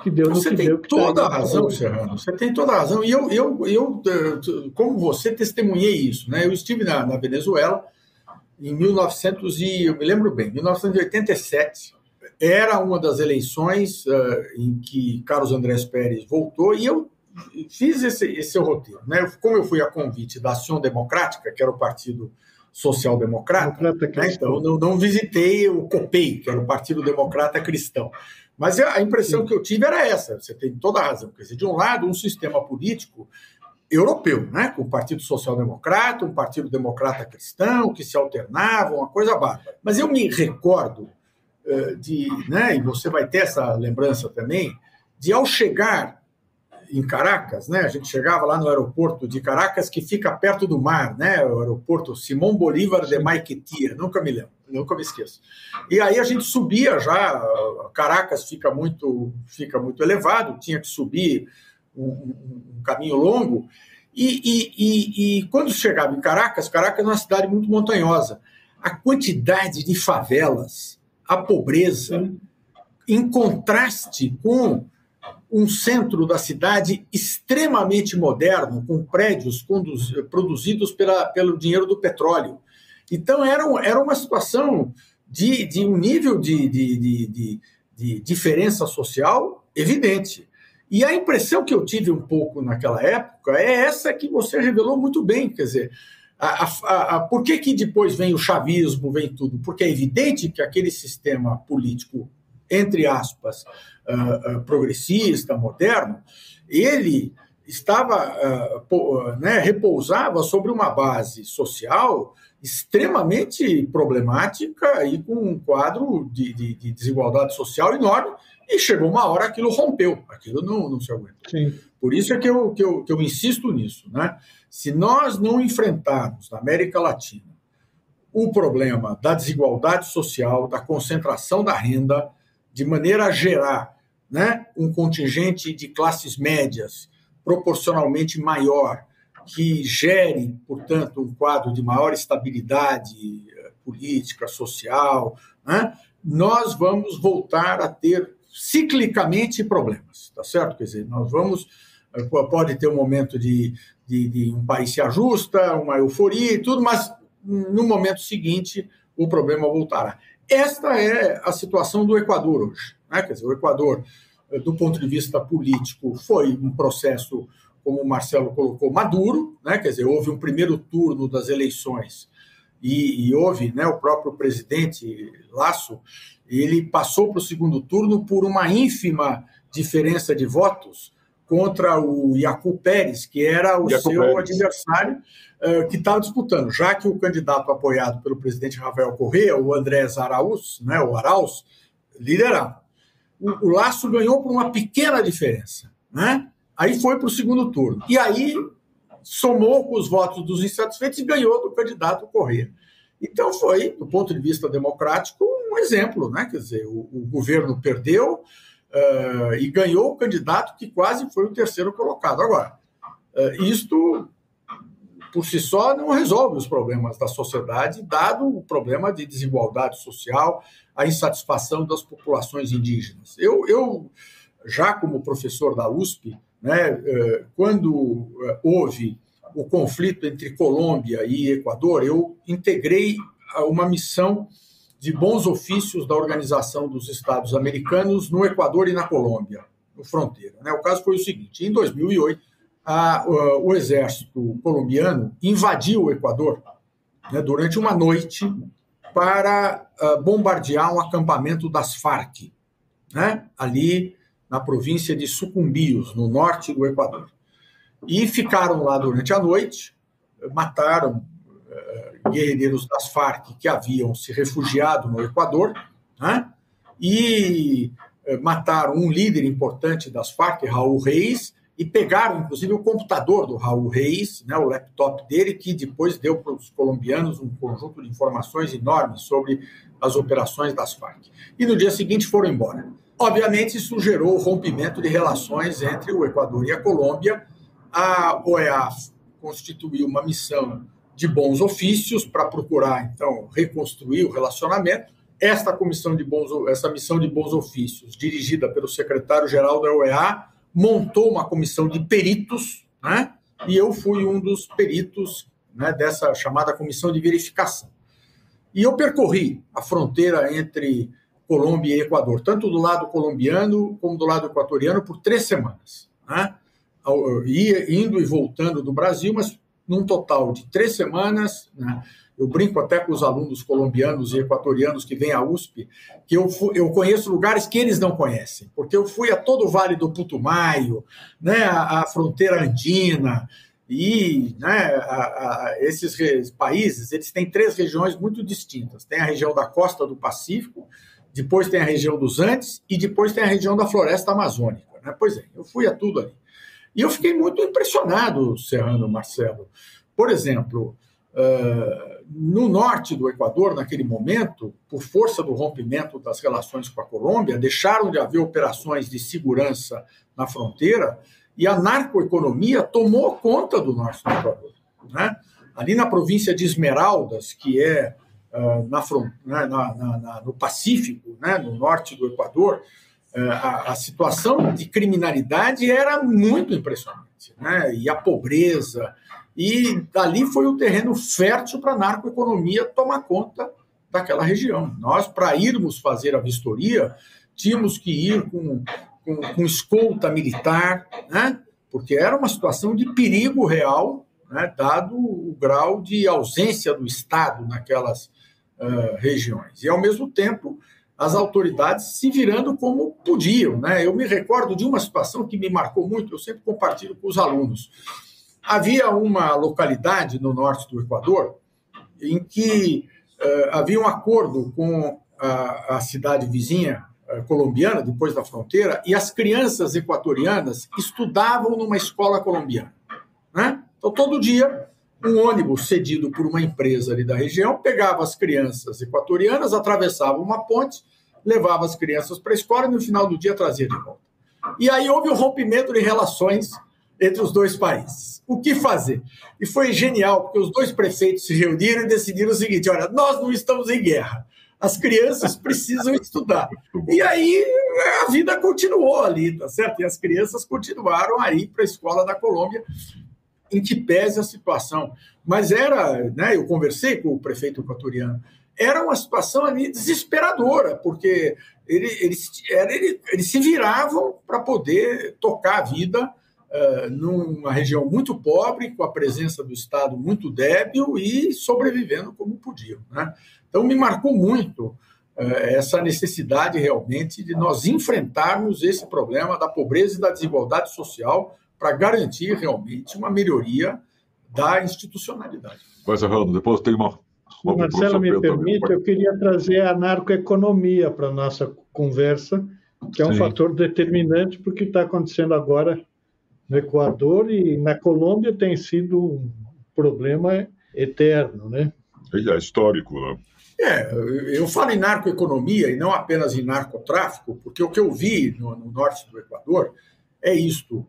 Que deu você tem deu, toda tá a razão, Serrano. Você tem toda a razão. E eu, eu, eu, eh, como você, testemunhei isso. Né? Eu estive na, na Venezuela em 1900 e eu me lembro bem, 1987 era uma das eleições uh, em que Carlos Andrés Pérez voltou e eu fiz esse, esse roteiro. Né? Como eu fui a convite da Ação Democrática, que era o Partido Social Democrata, né? então não, não, visitei o COPEI, que era o Partido Democrata Cristão. Mas a impressão que eu tive era essa, você tem toda a razão. Quer dizer, de um lado, um sistema político europeu, né? com o Partido Social Democrata, um Partido Democrata Cristão, que se alternavam, uma coisa bárbara. Mas eu me recordo uh, de, né, e você vai ter essa lembrança também, de ao chegar em Caracas, né? A gente chegava lá no aeroporto de Caracas, que fica perto do mar, né? O aeroporto Simão Bolívar de Maiquetia, nunca me lembro, nunca me esqueço. E aí a gente subia já, Caracas fica muito, fica muito elevado, tinha que subir um, um caminho longo. E, e, e, e quando chegava em Caracas, Caracas é uma cidade muito montanhosa. A quantidade de favelas, a pobreza, em contraste com um centro da cidade extremamente moderno, com prédios produzidos pela, pelo dinheiro do petróleo. Então, era, era uma situação de, de um nível de, de, de, de diferença social evidente. E a impressão que eu tive um pouco naquela época é essa que você revelou muito bem, quer dizer, a, a, a, por que, que depois vem o chavismo, vem tudo? Porque é evidente que aquele sistema político, entre aspas, uh, progressista, moderno, ele, estava uh, né, repousava sobre uma base social extremamente problemática e com um quadro de, de, de, desigualdade social enorme. E chegou uma hora aquilo rompeu, aquilo não, não se aguenta. Sim. Por isso é que eu, que, eu, que eu insisto nisso. Né? Se nós não enfrentarmos na América Latina o problema da desigualdade social, da concentração da renda, de maneira a gerar né, um contingente de classes médias proporcionalmente maior, que gere, portanto, um quadro de maior estabilidade eh, política, social, né, nós vamos voltar a ter ciclicamente problemas, tá certo? Quer dizer, nós vamos eh, pode ter um momento de, de, de, um país se ajusta, uma euforia e tudo, mas no momento seguinte o problema voltará. Esta é a situação do Equador hoje. Né? Quer dizer, o Equador, eh, do ponto de vista político, foi um processo, como o Marcelo colocou, maduro, né? quer dizer, houve um primeiro turno das eleições e, e houve né, o próprio presidente Laço, ele passou para o segundo turno por uma ínfima diferença de votos contra o Iacu Pérez, que era o seu Pérez. adversário uh, que estava disputando, já que o candidato apoiado pelo presidente Rafael Correa, o Andrés Araúz, né, o Arauz, liderava. O, o Laço ganhou por uma pequena diferença. Né? Aí foi para o segundo turno. E aí somou com os votos dos insatisfeitos e ganhou do candidato Correa. Então foi, do ponto de vista democrático, um exemplo, né? Quer dizer, o, o governo perdeu, uh, e ganhou o candidato que quase foi o terceiro colocado. Agora, uh, isto por si só não resolve os problemas da sociedade, dado o problema de desigualdade social, a insatisfação das populações indígenas. Eu, eu já como professor da USP, né, eh, quando houve o conflito entre Colômbia e Equador, eu integrei uma missão de bons ofícios da Organização dos Estados Americanos no Equador e na Colômbia, no fronteira. Né? O caso foi o seguinte: em 2008, a, o exército colombiano invadiu o Equador né, durante uma noite para bombardear um acampamento das Farc, né, ali na província de Sucumbios, no norte do Equador. E ficaram lá durante a noite, mataram guerrilheiros das Farc que haviam se refugiado no Equador, né? e eh, mataram um líder importante das Farc, Raul Reis, e pegaram, inclusive, o computador do Raul Reis, né, o laptop dele, que depois deu para os colombianos um conjunto de informações enormes sobre as operações das Farc. E no dia seguinte foram embora. Obviamente, isso gerou o rompimento de relações entre o Equador e a Colômbia. A OEA constituiu uma missão de bons ofícios para procurar, então, reconstruir o relacionamento. Esta comissão de bons, essa missão de bons ofícios, dirigida pelo secretário-geral da OEA, montou uma comissão de peritos, né? E eu fui um dos peritos né, dessa chamada comissão de verificação. E eu percorri a fronteira entre Colômbia e Equador, tanto do lado colombiano como do lado equatoriano, por três semanas. Né? Ia indo e voltando do Brasil, mas num total de três semanas. Né? Eu brinco até com os alunos colombianos e equatorianos que vêm à USP, que eu, eu conheço lugares que eles não conhecem, porque eu fui a todo o Vale do Putumayo, né, a, a fronteira andina, e né, a, a, esses países eles têm três regiões muito distintas. Tem a região da costa do Pacífico, depois tem a região dos Andes e depois tem a região da floresta amazônica. Né? Pois é, eu fui a tudo ali. E eu fiquei muito impressionado, Serrano Marcelo. Por exemplo, uh, no norte do Equador, naquele momento, por força do rompimento das relações com a Colômbia, deixaram de haver operações de segurança na fronteira e a narcoeconomia tomou conta do norte do Equador. Né? Ali na província de Esmeraldas, que é uh, na, na, na, no Pacífico, né, no norte do Equador, a, a, situação de criminalidade era muito impressionante, né? E a pobreza, e dali foi o terreno fértil para a narcoeconomia tomar conta daquela região. Nós, para irmos fazer a vistoria, tínhamos que ir com, com, com escolta militar, né? porque era uma situação de perigo real, né? dado o grau de ausência do Estado naquelas uh, regiões. E, ao mesmo tempo, as autoridades se virando como podiam. Né? Eu me recordo de uma situação que me marcou muito, eu sempre compartilho com os alunos. Havia uma localidade no norte do Equador em que uh, havia um acordo com a, a cidade vizinha uh, colombiana, depois da fronteira, e as crianças equatorianas estudavam numa escola colombiana. Né? Então, todo dia, um ônibus cedido por uma empresa ali da região pegava as crianças equatorianas, atravessava uma ponte, levava as crianças para a escola e no final do dia trazia de volta. E aí houve um rompimento de relações entre os dois países. O que fazer? E foi genial, porque os dois prefeitos se reuniram e decidiram o seguinte: olha, nós não estamos em guerra. As crianças precisam estudar. E aí a vida continuou ali, tá certo? E as crianças continuaram a ir para a escola da Colômbia em que pese a situação. Mas era, né, eu conversei com o prefeito equatoriano, era uma situação ali desesperadora, porque ele, eles, ele, eles se viravam para poder tocar a vida uh, numa região muito pobre, com a presença do Estado muito débil e sobrevivendo como podiam. Né? Então, me marcou muito uh, essa necessidade realmente de nós enfrentarmos esse problema da pobreza e da desigualdade social para garantir realmente uma melhoria da institucionalidade. Mas, Arnaldo, depois tem uma. uma Marcelo, me permite, eu queria trazer a narcoeconomia para a nossa conversa, que é um Sim. fator determinante para o que está acontecendo agora no Equador e na Colômbia tem sido um problema eterno, né? É histórico, né? É, eu falo em narcoeconomia e não apenas em narcotráfico, porque o que eu vi no, no norte do Equador é isto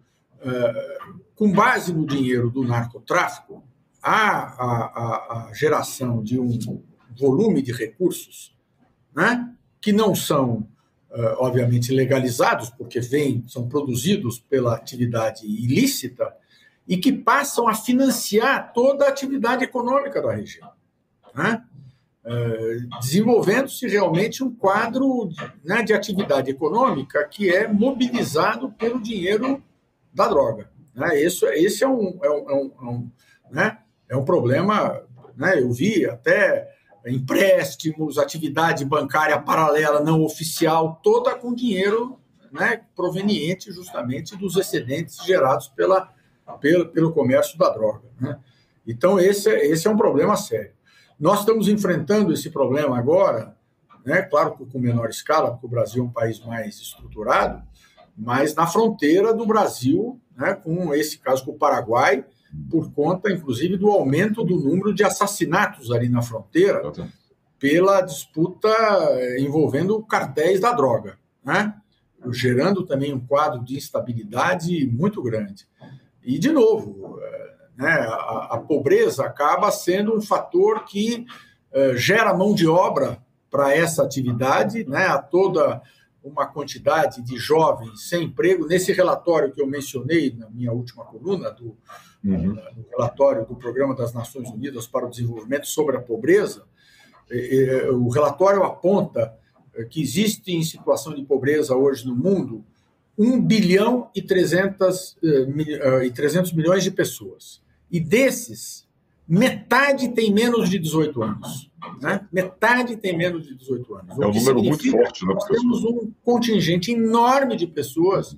com base no dinheiro do narcotráfico, há a, a, a, geração de um volume de recursos né, que não são, obviamente, legalizados, porque vêm, são produzidos pela atividade ilícita e que passam a financiar toda a atividade econômica da região. Né? desenvolvendo-se realmente um quadro né, de atividade econômica que é mobilizado pelo dinheiro da droga. Né? Isso, esse é um, é um, é um, é um né? é um problema. Né? Eu vi até empréstimos, atividade bancária paralela não oficial, toda com dinheiro né, proveniente justamente dos excedentes gerados pela, pelo, pelo comércio da droga. Né? Então, esse, esse é um problema sério. Nós estamos enfrentando esse problema agora, né, claro com menor escala, porque o Brasil é um país mais estruturado, mas na fronteira do Brasil, né, com esse caso com o Paraguai, por conta, inclusive, do aumento do número de assassinatos ali na fronteira, pela disputa eh, envolvendo cartéis da droga, né? gerando também um quadro de instabilidade muito grande. E, de novo, eh, né, a, a pobreza acaba sendo um fator que uh, gera mão de obra para essa atividade, né, a toda uma quantidade de jovens sem emprego. Nesse relatório que eu mencionei na minha última coluna, do, uhum. no relatório do Programa das Nações Unidas para o Desenvolvimento sobre a Pobreza, o relatório aponta que existe em situação de pobreza hoje no mundo 1 bilhão e 300, e 300 milhões de pessoas. E desses, metade tem menos de 18 anos. Né? Metade tem menos de 18 anos. É um número muito forte. Né, nós temos um contingente enorme de pessoas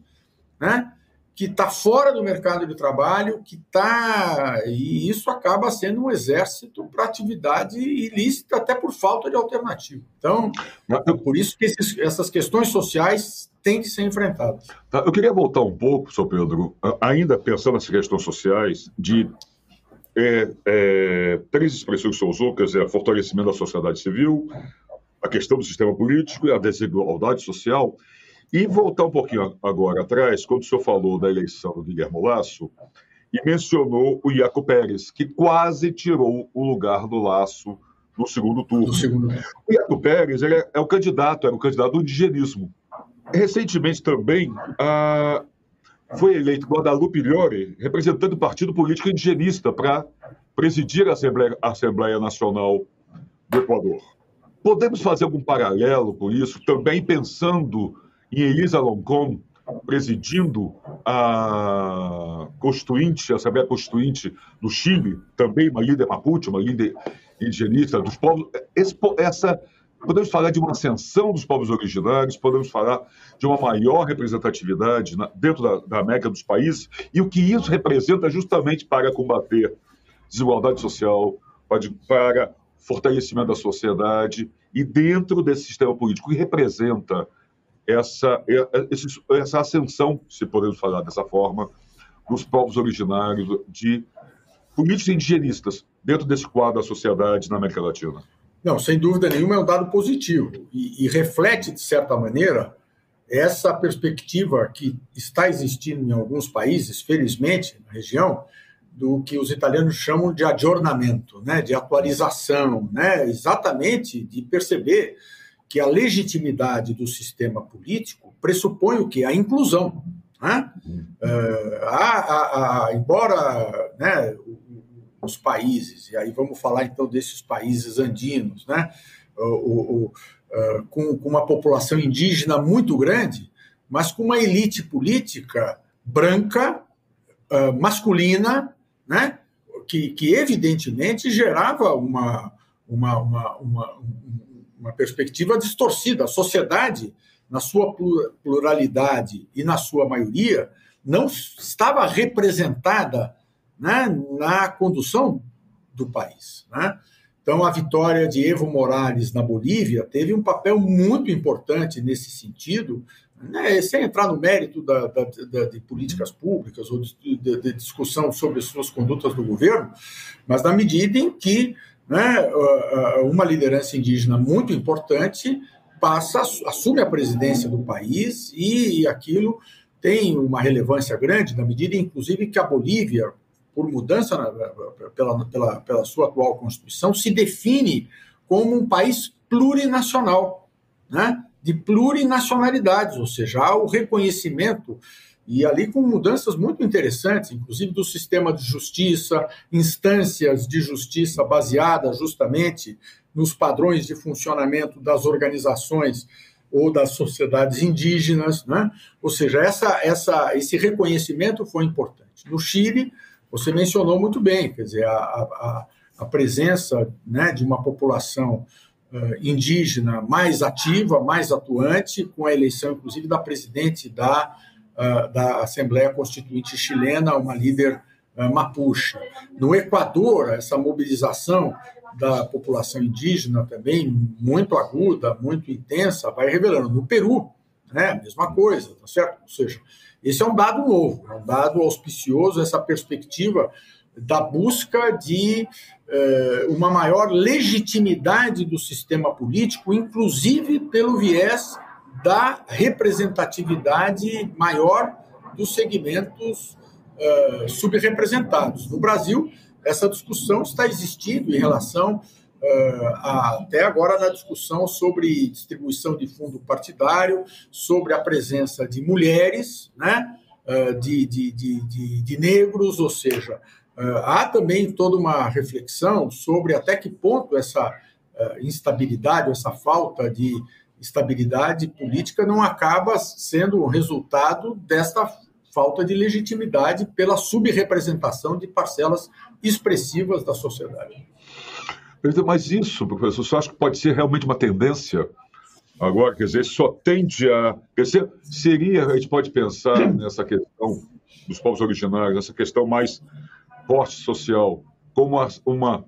né, que está fora do mercado de trabalho, que está. E isso acaba sendo um exército para atividade ilícita, até por falta de alternativa. Então, é por isso que esses, essas questões sociais têm de ser enfrentadas. Eu queria voltar um pouco, Sr. Pedro, ainda pensando nessas questões sociais, de é, é, três expressões que senhor usou, quer dizer, fortalecimento da sociedade civil, a questão do sistema político e a desigualdade social. E voltar um pouquinho agora atrás, quando o senhor falou da eleição do Guilherme Lasso, e mencionou o Iaco Pérez, que quase tirou o lugar do Laço no segundo turno. segundo. O Iaco Pérez é, é o candidato, era o candidato do indigenismo. Recentemente também, a, foi eleito Guadalupe Llori, representante do partido político indigenista, para presidir a Assembleia, a Assembleia Nacional do Equador. Podemos fazer algum paralelo com isso, também pensando em Elisa Loncon presidindo a Constituinte, a Assembleia Constituinte do Chile, também uma líder mapuche, uma líder indigenista dos povos. Esse, essa podemos falar de uma ascensão dos povos originários, podemos falar de uma maior representatividade dentro da, da América dos países, e o que isso representa justamente para combater desigualdade social, para, fortalecimento da sociedade, e dentro desse sistema político que representa essa, essa ascensão, se podemos falar dessa forma, dos povos originários, de políticos indigenistas dentro desse quadro da sociedade na América Latina? Não, sem dúvida nenhuma é um dado positivo e, e reflete, de certa maneira, essa perspectiva que está existindo em alguns países, felizmente, na região, do que os italianos chamam de aggiornamento, né, de atualização, né, exatamente de perceber que a legitimidade do sistema político pressupõe o que? A inclusão. Né? Uh, a, a, a, embora né, os países, e aí vamos falar então desses países andinos, né, o, o, uh, com, com uma população indígena muito grande, mas com uma elite política branca, masculina, né, que, que evidentemente gerava uma, uma, uma, uma, uma perspectiva distorcida. A sociedade, na sua pluralidade e na sua maioria, não estava representada né, na condução do país. Né? Então, a vitória de Evo Morales na Bolívia teve um papel muito importante nesse sentido, né, sem entrar no mérito da, da, da, de políticas públicas ou de, de, de, discussão sobre as suas condutas do governo, mas na medida em que né, uma liderança indígena muito importante passa, assume a presidência do país e aquilo tem uma relevância grande, na medida, inclusive, que a Bolívia, por mudança na, pela, pela, pela sua atual Constituição, se define como um país plurinacional, né? de plurinacionalidades, ou seja, há o reconhecimento e ali com mudanças muito interessantes, inclusive do sistema de justiça, instâncias de justiça baseadas justamente nos padrões de funcionamento das organizações ou das sociedades indígenas, né? ou seja, essa, essa, esse reconhecimento foi importante. No Chile, você mencionou muito bem, quer dizer, a, a, a presença né, de uma população uh, indígena mais ativa, mais atuante, com a eleição, inclusive, da presidente da, uh, da Assembleia Constituinte chilena, uma líder uh, mapuche. No Equador, essa mobilização da população indígena também muito aguda, muito intensa, vai revelando. No Peru, né, a mesma coisa, tá certo? Ou seja, esse é um dado novo, é um dado auspicioso, essa perspectiva da busca de eh, uma maior legitimidade do sistema político, inclusive pelo viés da representatividade maior dos segmentos eh, subrepresentados. No Brasil, essa discussão está existindo em relação até agora na discussão sobre distribuição de fundo partidário, sobre a presença de mulheres, né, uh, de, de, de, de, negros, ou seja, uh, há também toda uma reflexão sobre até que ponto essa instabilidade, essa falta de estabilidade política não acaba sendo o resultado desta falta de legitimidade pela subrepresentação de parcelas expressivas da sociedade. Mas isso, professor, você acha que pode ser realmente uma tendência agora? Quer dizer, só tende a. Quer dizer, seria, a gente pode pensar nessa questão dos povos originários, essa questão mais forte social, como uma,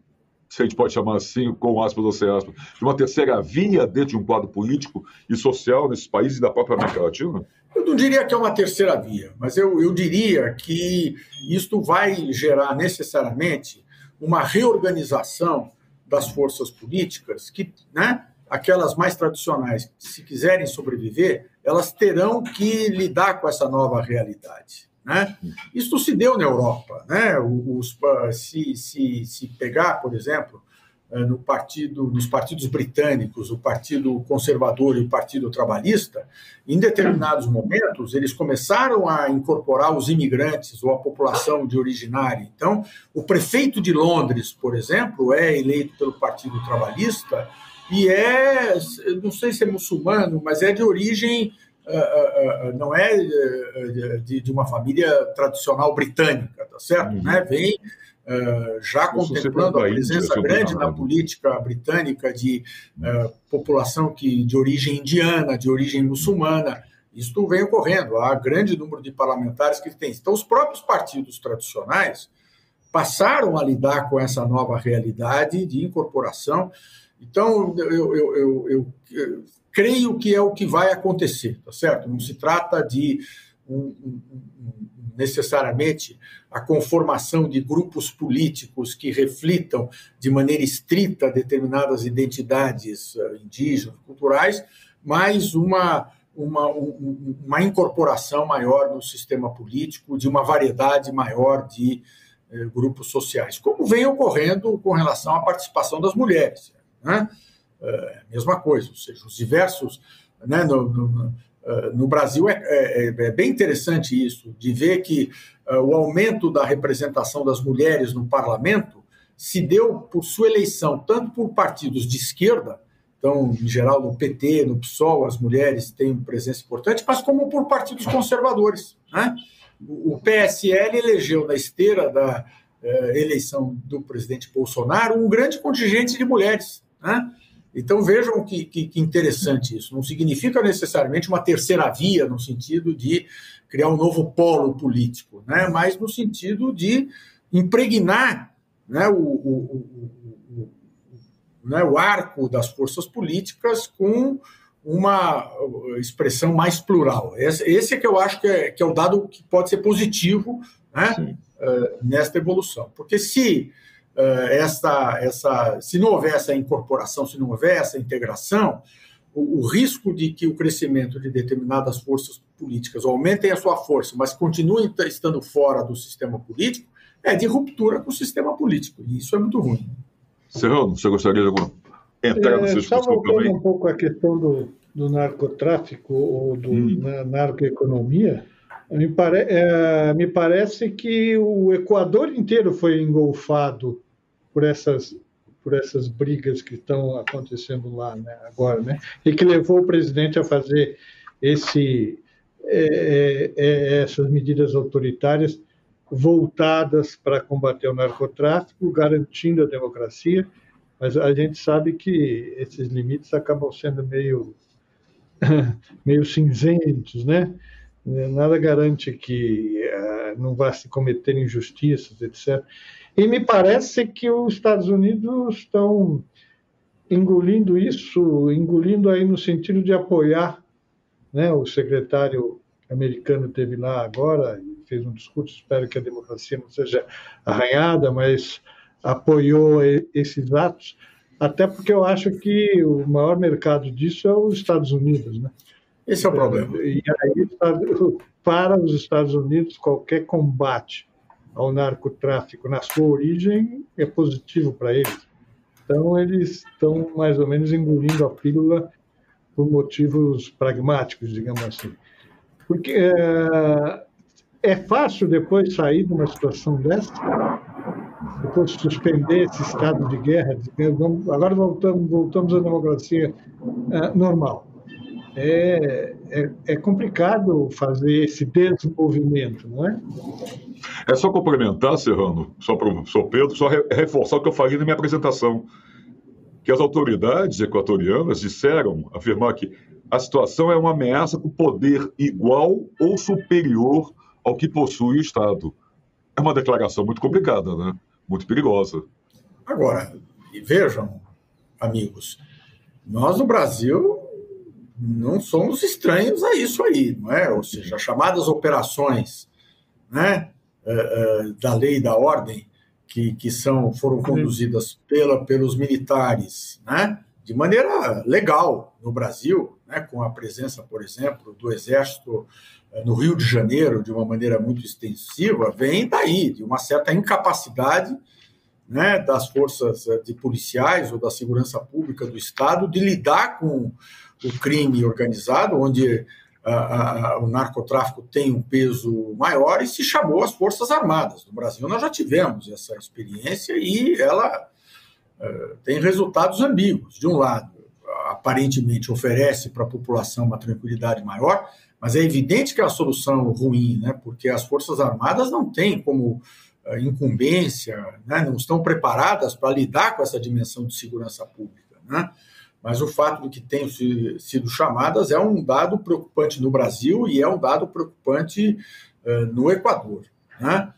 se a gente pode chamar assim, com aspas ou sem aspas, de uma terceira via dentro de um quadro político e social nesses países da própria América Latina? Eu não diria que é uma terceira via, mas eu, eu diria que isto vai gerar necessariamente uma reorganização das forças políticas que, né, aquelas mais tradicionais, se quiserem sobreviver, elas terão que lidar com essa nova realidade. Né? Isso se deu na Europa. Né? Os, se, se, se pegar, por exemplo, no partido, nos partidos britânicos, o Partido Conservador e o Partido Trabalhista, em determinados momentos, eles começaram a incorporar os imigrantes ou a população de originária. Então, o prefeito de Londres, por exemplo, é eleito pelo Partido Trabalhista e é, não sei se é muçulmano, mas é de origem, uh, uh, uh, não é de, de, uma família tradicional britânica, tá certo? Uhum. Né? Vem já contemplando a presença grande na política britânica de população que, de origem indiana, de origem muçulmana. Isto vem ocorrendo, há grande número de parlamentares que tem. Então, os próprios partidos tradicionais passaram a lidar com essa nova realidade de incorporação. Então, eu, eu, eu, eu creio que é o que vai acontecer, tá certo? Não se trata de um, um, um, necessariamente a conformação de grupos políticos que reflitam de maneira estrita determinadas identidades uh, indígenas, culturais, mas uma, uma, uma incorporação maior no sistema político, de uma variedade maior de uh, grupos sociais, como vem ocorrendo com relação à participação das mulheres. Né? Uh, mesma coisa, ou seja, os diversos. Né, no, no, no Brasil é, é, é, bem interessante isso, de ver que uh, o aumento da representação das mulheres no parlamento se deu por sua eleição, tanto por partidos de esquerda, então, em geral, no PT, no PSOL, as mulheres têm presença importante, mas como por partidos conservadores. Né? O PSL elegeu na esteira da uh, eleição do presidente Bolsonaro um grande contingente de mulheres. Né? Então vejam que, que, que, interessante isso. Não significa necessariamente uma terceira via no sentido de criar um novo polo político, né? mas no sentido de impregnar né, o, o, o, né, o arco das forças políticas com uma expressão mais plural. Esse, esse é que eu acho que é, que é o dado que pode ser positivo né, uh, nesta evolução. Porque se essa, essa, se não houver essa incorporação, se não houver essa integração, o, o, risco de que o crescimento de determinadas forças políticas aumentem a sua força, mas continuem estando fora do sistema político, é de ruptura com o sistema político. E isso é muito ruim. Serrano, você gostaria de alguma entrar nessa discussão Só voltando também? um pouco à questão do, do narcotráfico ou do hum. narcoeconomia, me, pare, é, me parece que o Equador inteiro foi engolfado por essas por essas brigas que estão acontecendo lá né, agora, né? E que levou o presidente a fazer esse é, é, é essas medidas autoritárias voltadas para combater o narcotráfico, garantindo a democracia. Mas a gente sabe que esses limites acabam sendo meio meio cinzentos, né? Nada garante que uh, não vá se cometer injustiças, etc. E me parece que os Estados Unidos estão engolindo isso, engolindo aí no sentido de apoiar, né? O secretário americano teve lá agora e fez um discurso, espero que a democracia não seja arranhada, mas apoiou esses atos, até porque eu acho que o maior mercado disso é os Estados Unidos, né? Esse é o problema. E aí, para os Estados Unidos, qualquer combate ao narcotráfico na sua origem é positivo para eles. Então, eles estão mais ou menos engolindo a pílula por motivos pragmáticos, digamos assim. Porque é, é fácil depois sair de uma situação dessa, depois suspender esse estado de guerra, dizer, agora voltamos, voltamos à democracia é, normal. É, é, é complicado fazer esse desenvolvimento, não é? É só complementar, Serrano, só para o professor Pedro, só reforçar o que eu falei na minha apresentação, que as autoridades equatorianas disseram, afirmar que a situação é uma ameaça com poder igual ou superior ao que possui o Estado. É uma declaração muito complicada, né? Muito perigosa. Agora, vejam, amigos, nós no Brasil não somos estranhos a isso aí, não é? Ou seja, chamadas operações, né? Uh, da lei e da ordem que, que são, foram conduzidas pela, pelos militares, né, de maneira legal no Brasil, né, com a presença, por exemplo, do Exército uh, no Rio de Janeiro de uma maneira muito extensiva, vem daí, de uma certa incapacidade né, das forças de policiais ou da segurança pública do Estado de lidar com o crime organizado, onde a, a, o narcotráfico tem um peso maior e se chamou as Forças Armadas. No Brasil, nós já tivemos essa experiência e ela uh, tem resultados ambíguos. De um lado, aparentemente oferece para a população uma tranquilidade maior, mas é evidente que é a solução ruim, né? porque as Forças Armadas não têm como incumbência, né? não estão preparadas para lidar com essa dimensão de segurança pública. Né? Mas o fato de que tenham sido chamadas é um dado preocupante no Brasil e é um dado preocupante uh, no Equador. Né?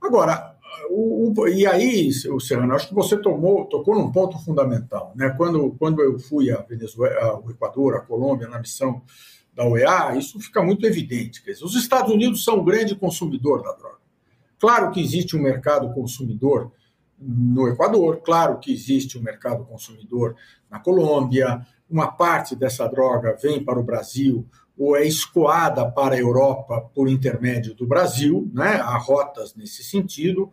Agora, o, o, e aí, Serrano, acho que você tomou, tocou num ponto fundamental. Né? Quando, quando eu fui a Venezuela, ao Equador, à Colômbia, na missão da OEA, isso fica muito evidente. Dizer, os Estados Unidos são um grande consumidor da droga. Claro que existe um mercado consumidor no Equador, claro que existe um mercado consumidor na Colômbia, uma parte dessa droga vem para o Brasil ou é escoada para a Europa por intermédio do Brasil, né? há rotas nesse sentido.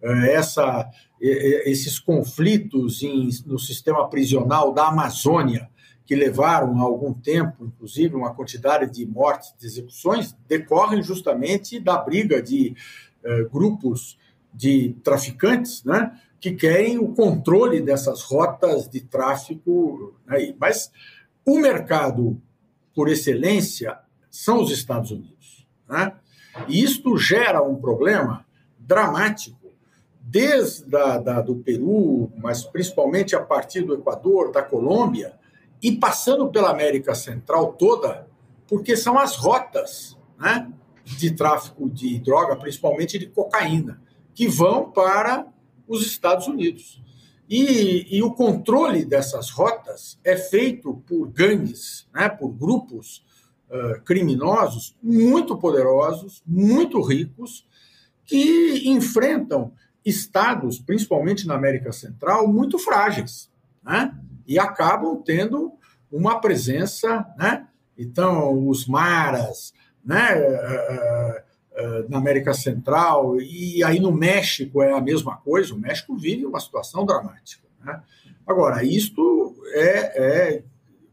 Eh, essa, esses conflitos em, no sistema prisional da Amazônia, que levaram a algum tempo, inclusive, uma quantidade de mortes, de execuções, decorrem justamente da briga de eh, grupos de traficantes, né, que querem o controle dessas rotas de tráfico. Né, mas o mercado, por excelência, são os Estados Unidos. Né? E isto gera um problema dramático, desde da, do Peru, mas principalmente a partir do Equador, da Colômbia, e passando pela América Central toda, porque são as rotas né, de tráfico de droga, principalmente de cocaína, que vão para os Estados Unidos. E, e o controle dessas rotas é feito por gangues, né, por grupos uh, criminosos muito poderosos, muito ricos, que enfrentam estados, principalmente na América Central, muito frágeis. Né? e acabam tendo uma presença, né? Então, os maras, né? Eh, na América Central e aí no México é a mesma coisa. O México vive uma situação dramática. Né? Agora, isto é, é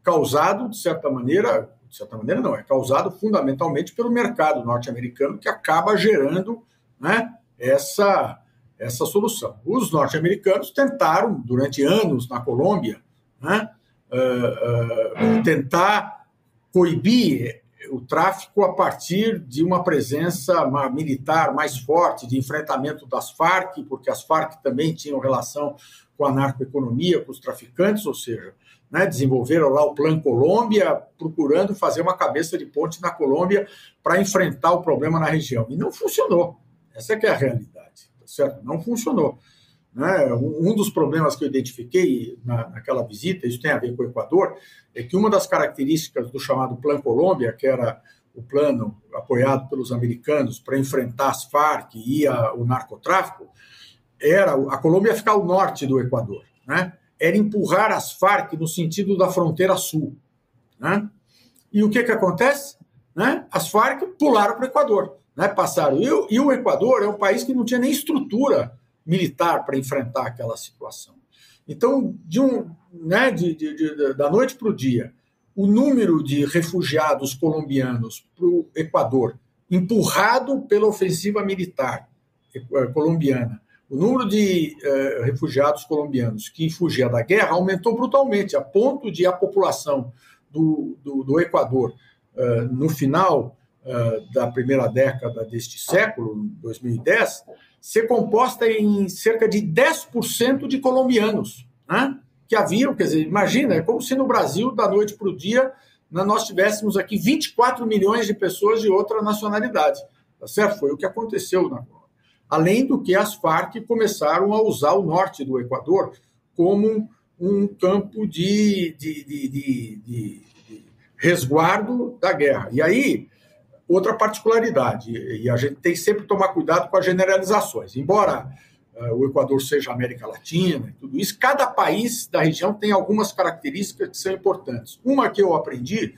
causado de certa maneira, de certa maneira não, é causado fundamentalmente pelo mercado norte-americano que acaba gerando, né? Essa essa solução. Os norte-americanos tentaram durante anos na Colômbia né? Uh, uh, tentar coibir o tráfico a partir de uma presença militar mais forte, de enfrentamento das Farc, porque as Farc também tinham relação com a narcoeconomia, com os traficantes, ou seja, né, desenvolveram lá o Plano Colômbia, procurando fazer uma cabeça de ponte na Colômbia para enfrentar o problema na região. E não funcionou. Essa é que é a realidade, tá certo? Não funcionou. Né? Um dos problemas que eu identifiquei na, naquela visita, isso tem a ver com o Equador, é que uma das características do chamado Plano Colômbia, que era o plano apoiado pelos americanos para enfrentar as Farc e a, o narcotráfico, era a Colômbia ficar ao norte do Equador, né? Era empurrar as Farc no sentido da fronteira sul, né? E o que que acontece? Né? As Farc pularam para o Equador, né? Passaram. E, e o Equador é um país que não tinha nem estrutura militar para enfrentar aquela situação. Então, de um, né, de, de, de, da noite para o dia, o número de refugiados colombianos para o Equador, empurrado pela ofensiva militar eh, colombiana, o número de uh, refugiados colombianos que fugia da guerra aumentou brutalmente, a ponto de a população do, do, do Equador, uh, no final uh, da primeira década deste século, 2010, ser composta em cerca de 10% de colombianos, né? que haviam, quer dizer, imagina, é como se no Brasil, da noite para o dia, né, nós tivéssemos aqui 24 milhões de pessoas de outra nacionalidade. Tá certo? Foi o que aconteceu na Colômbia. Além do que as Farc começaram a usar o norte do Equador como um campo de, de, de, de resguardo da guerra. E aí, outra particularidade, e a gente tem sempre que tomar cuidado com as generalizações. Embora uh, o Equador seja América Latina e tudo isso, cada país da região tem algumas características que são importantes. Uma que eu aprendi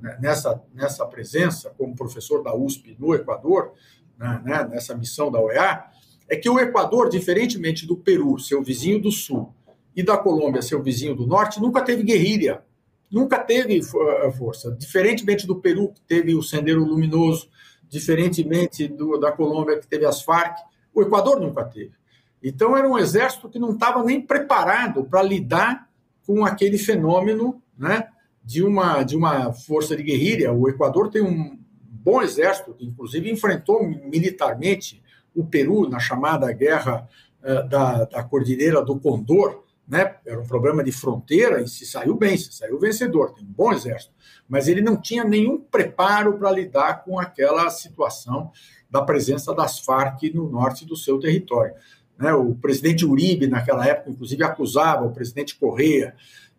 né, nessa, nessa presença como professor da USP no Equador, né, né, nessa missão da OEA, é que o Equador, diferentemente do Peru, seu vizinho do sul, e da Colômbia, seu vizinho do norte, nunca teve guerrilha nunca teve eh, força. Diferentemente do Peru, que teve o Sendero Luminoso, diferentemente do, da Colômbia, que teve as Farc, o Equador nunca teve. Então, era um exército que não estava nem preparado para lidar com aquele fenômeno né, de, uma, de uma força de guerrilha. O Equador tem um bom exército, inclusive enfrentou militarmente o Peru na chamada guerra uh, da, da Cordilheira do Condor, né? Era um problema de fronteira e se saiu bem, se saiu vencedor, tem um bom exército, mas ele não tinha nenhum preparo para lidar com aquela situação da presença das Farc no norte do seu território. Né? O presidente Uribe, naquela época, inclusive, acusava o presidente Correia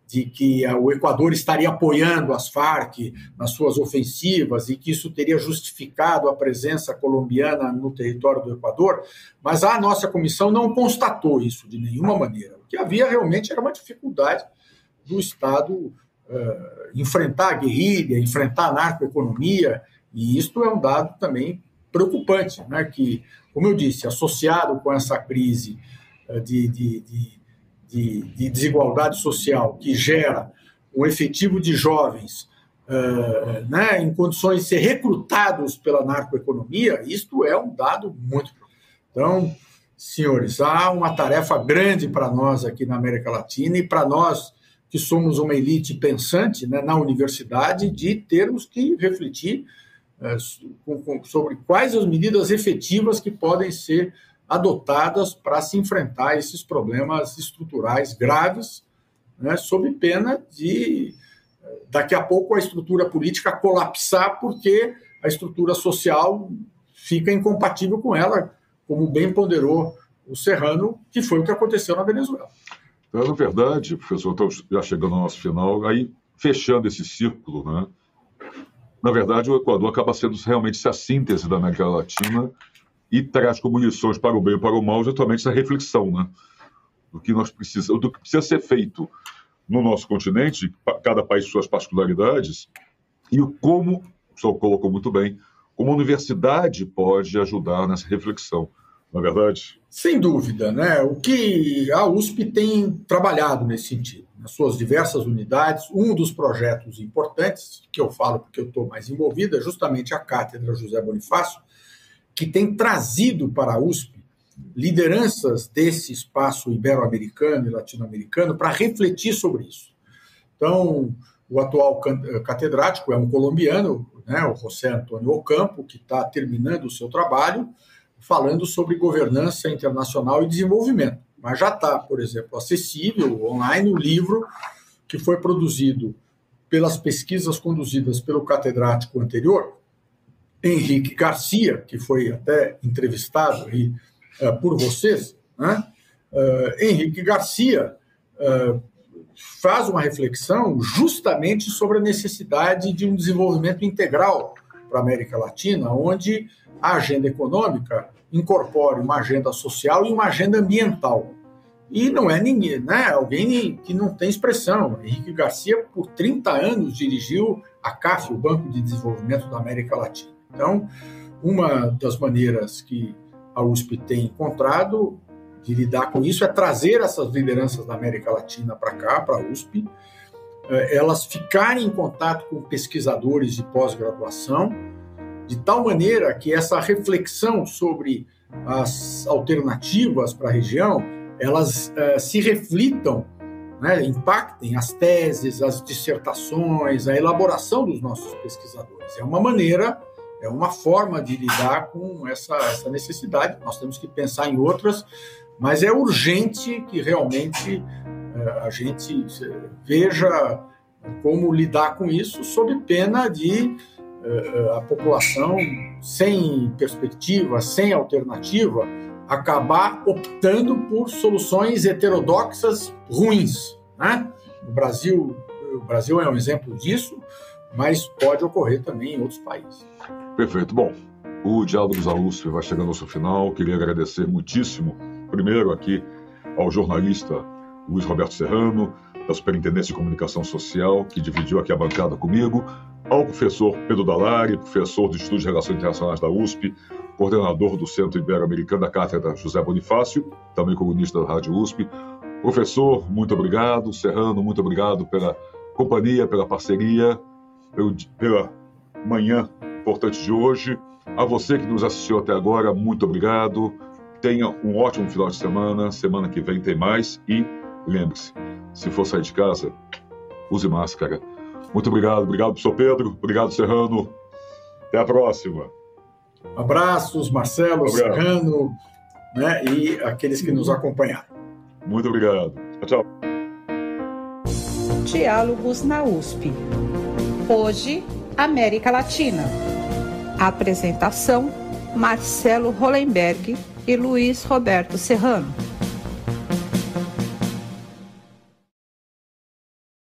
de que o Equador estaria apoiando as Farc nas suas ofensivas e que isso teria justificado a presença colombiana no território do Equador, mas a nossa comissão não constatou isso de nenhuma maneira. Que havia realmente era uma dificuldade do Estado uh, enfrentar a guerrilha, enfrentar a narcoeconomia, e isto é um dado também preocupante, né? que, como eu disse, associado com essa crise uh, de, de, de de, de desigualdade social que gera um efetivo de jovens uh, né, em condições de ser recrutados pela narcoeconomia, isto é um dado muito. Então, senhores, há uma tarefa grande para nós aqui na América Latina e para nós que somos uma elite pensante né, na universidade de termos que refletir com, sobre quais as medidas efetivas que podem ser adotadas para se enfrentar esses problemas estruturais graves, né, sob pena de, daqui a pouco, a estrutura política colapsar, porque a estrutura social fica incompatível com ela, como bem ponderou o Serrano, que foi o que aconteceu na Venezuela. Então, na verdade, professor, estamos já chegando ao nosso final, aí fechando esse círculo, né? Na verdade, o Equador acaba sendo realmente a síntese da América Latina e traz como lições para o bem e para o mal justamente essa reflexão, né? Do que nós precisamos, do que precisa ser feito no nosso continente, cada país suas particularidades, e o como, o senhor colocou muito bem, como a universidade pode ajudar nessa reflexão, não é verdade? Sem dúvida, né? O que a USP tem trabalhado nesse sentido, nas suas diversas unidades, um dos projetos importantes, que eu falo porque eu estou mais envolvido, é justamente a Cátedra José Bonifácio, que tem trazido para a USP lideranças desse espaço ibero-americano e latino-americano para refletir sobre isso. Então, o atual catedrático é um colombiano, né, o José Antônio Ocampo, que está terminando o seu trabalho falando sobre governança internacional e desenvolvimento. Mas já está, por exemplo, acessível online o livro que foi produzido pelas pesquisas conduzidas pelo catedrático anterior, Henrique Garcia, que foi até entrevistado aí, uh, por vocês, né? Uh, Henrique Garcia uh, faz uma reflexão justamente sobre a necessidade de um desenvolvimento integral para a América Latina, onde a agenda econômica incorpore uma agenda social e uma agenda ambiental. E não é ninguém, né? Alguém que não tem expressão. Henrique Garcia, por 30 anos, dirigiu a CAF, o Banco de Desenvolvimento da América Latina. Então, uma das maneiras que a USP tem encontrado de lidar com isso é trazer essas lideranças da América Latina para cá, para a USP, eh, elas ficarem em contato com pesquisadores de pós-graduação, de tal maneira que essa reflexão sobre as alternativas para a região, elas uh, se reflitam, né, impactem as teses, as dissertações, a elaboração dos nossos pesquisadores. É uma maneira é uma forma de lidar com essa, essa necessidade. Nós temos que pensar em outras, mas é urgente que realmente é, a gente veja como lidar com isso, sob pena de é, a população sem perspectiva, sem alternativa, acabar optando por soluções heterodoxas ruins. Né? O Brasil, o Brasil é um exemplo disso, mas pode ocorrer também em outros países. Perfeito. Bom, o Diálogo dos USP vai chegando ao seu final. Queria agradecer muitíssimo, primeiro aqui, ao jornalista Luiz Roberto Serrano, da Superintendência de Comunicação Social, que dividiu aqui a bancada comigo, ao professor Pedro Dalari, professor do Instituto de Relações Internacionais da USP, coordenador do Centro Ibero-Americano da Cátedra José Bonifácio, também colunista da Rádio USP. Professor, muito obrigado. Serrano, muito obrigado pela companhia, pela parceria, pela manhã importante de hoje. A você que nos assistiu até agora, muito obrigado. Tenha um ótimo final de semana. Semana que vem tem mais. E lembre-se, se for sair de casa, use máscara. Muito obrigado. Obrigado, professor Pedro. Obrigado, Serrano. Até a próxima. Abraços, Marcelo, obrigado. Serrano né, e aqueles que nos acompanharam. Muito obrigado. Tchau. Diálogos na USP. Hoje, América Latina. Apresentação: Marcelo Hollenberg e Luiz Roberto Serrano.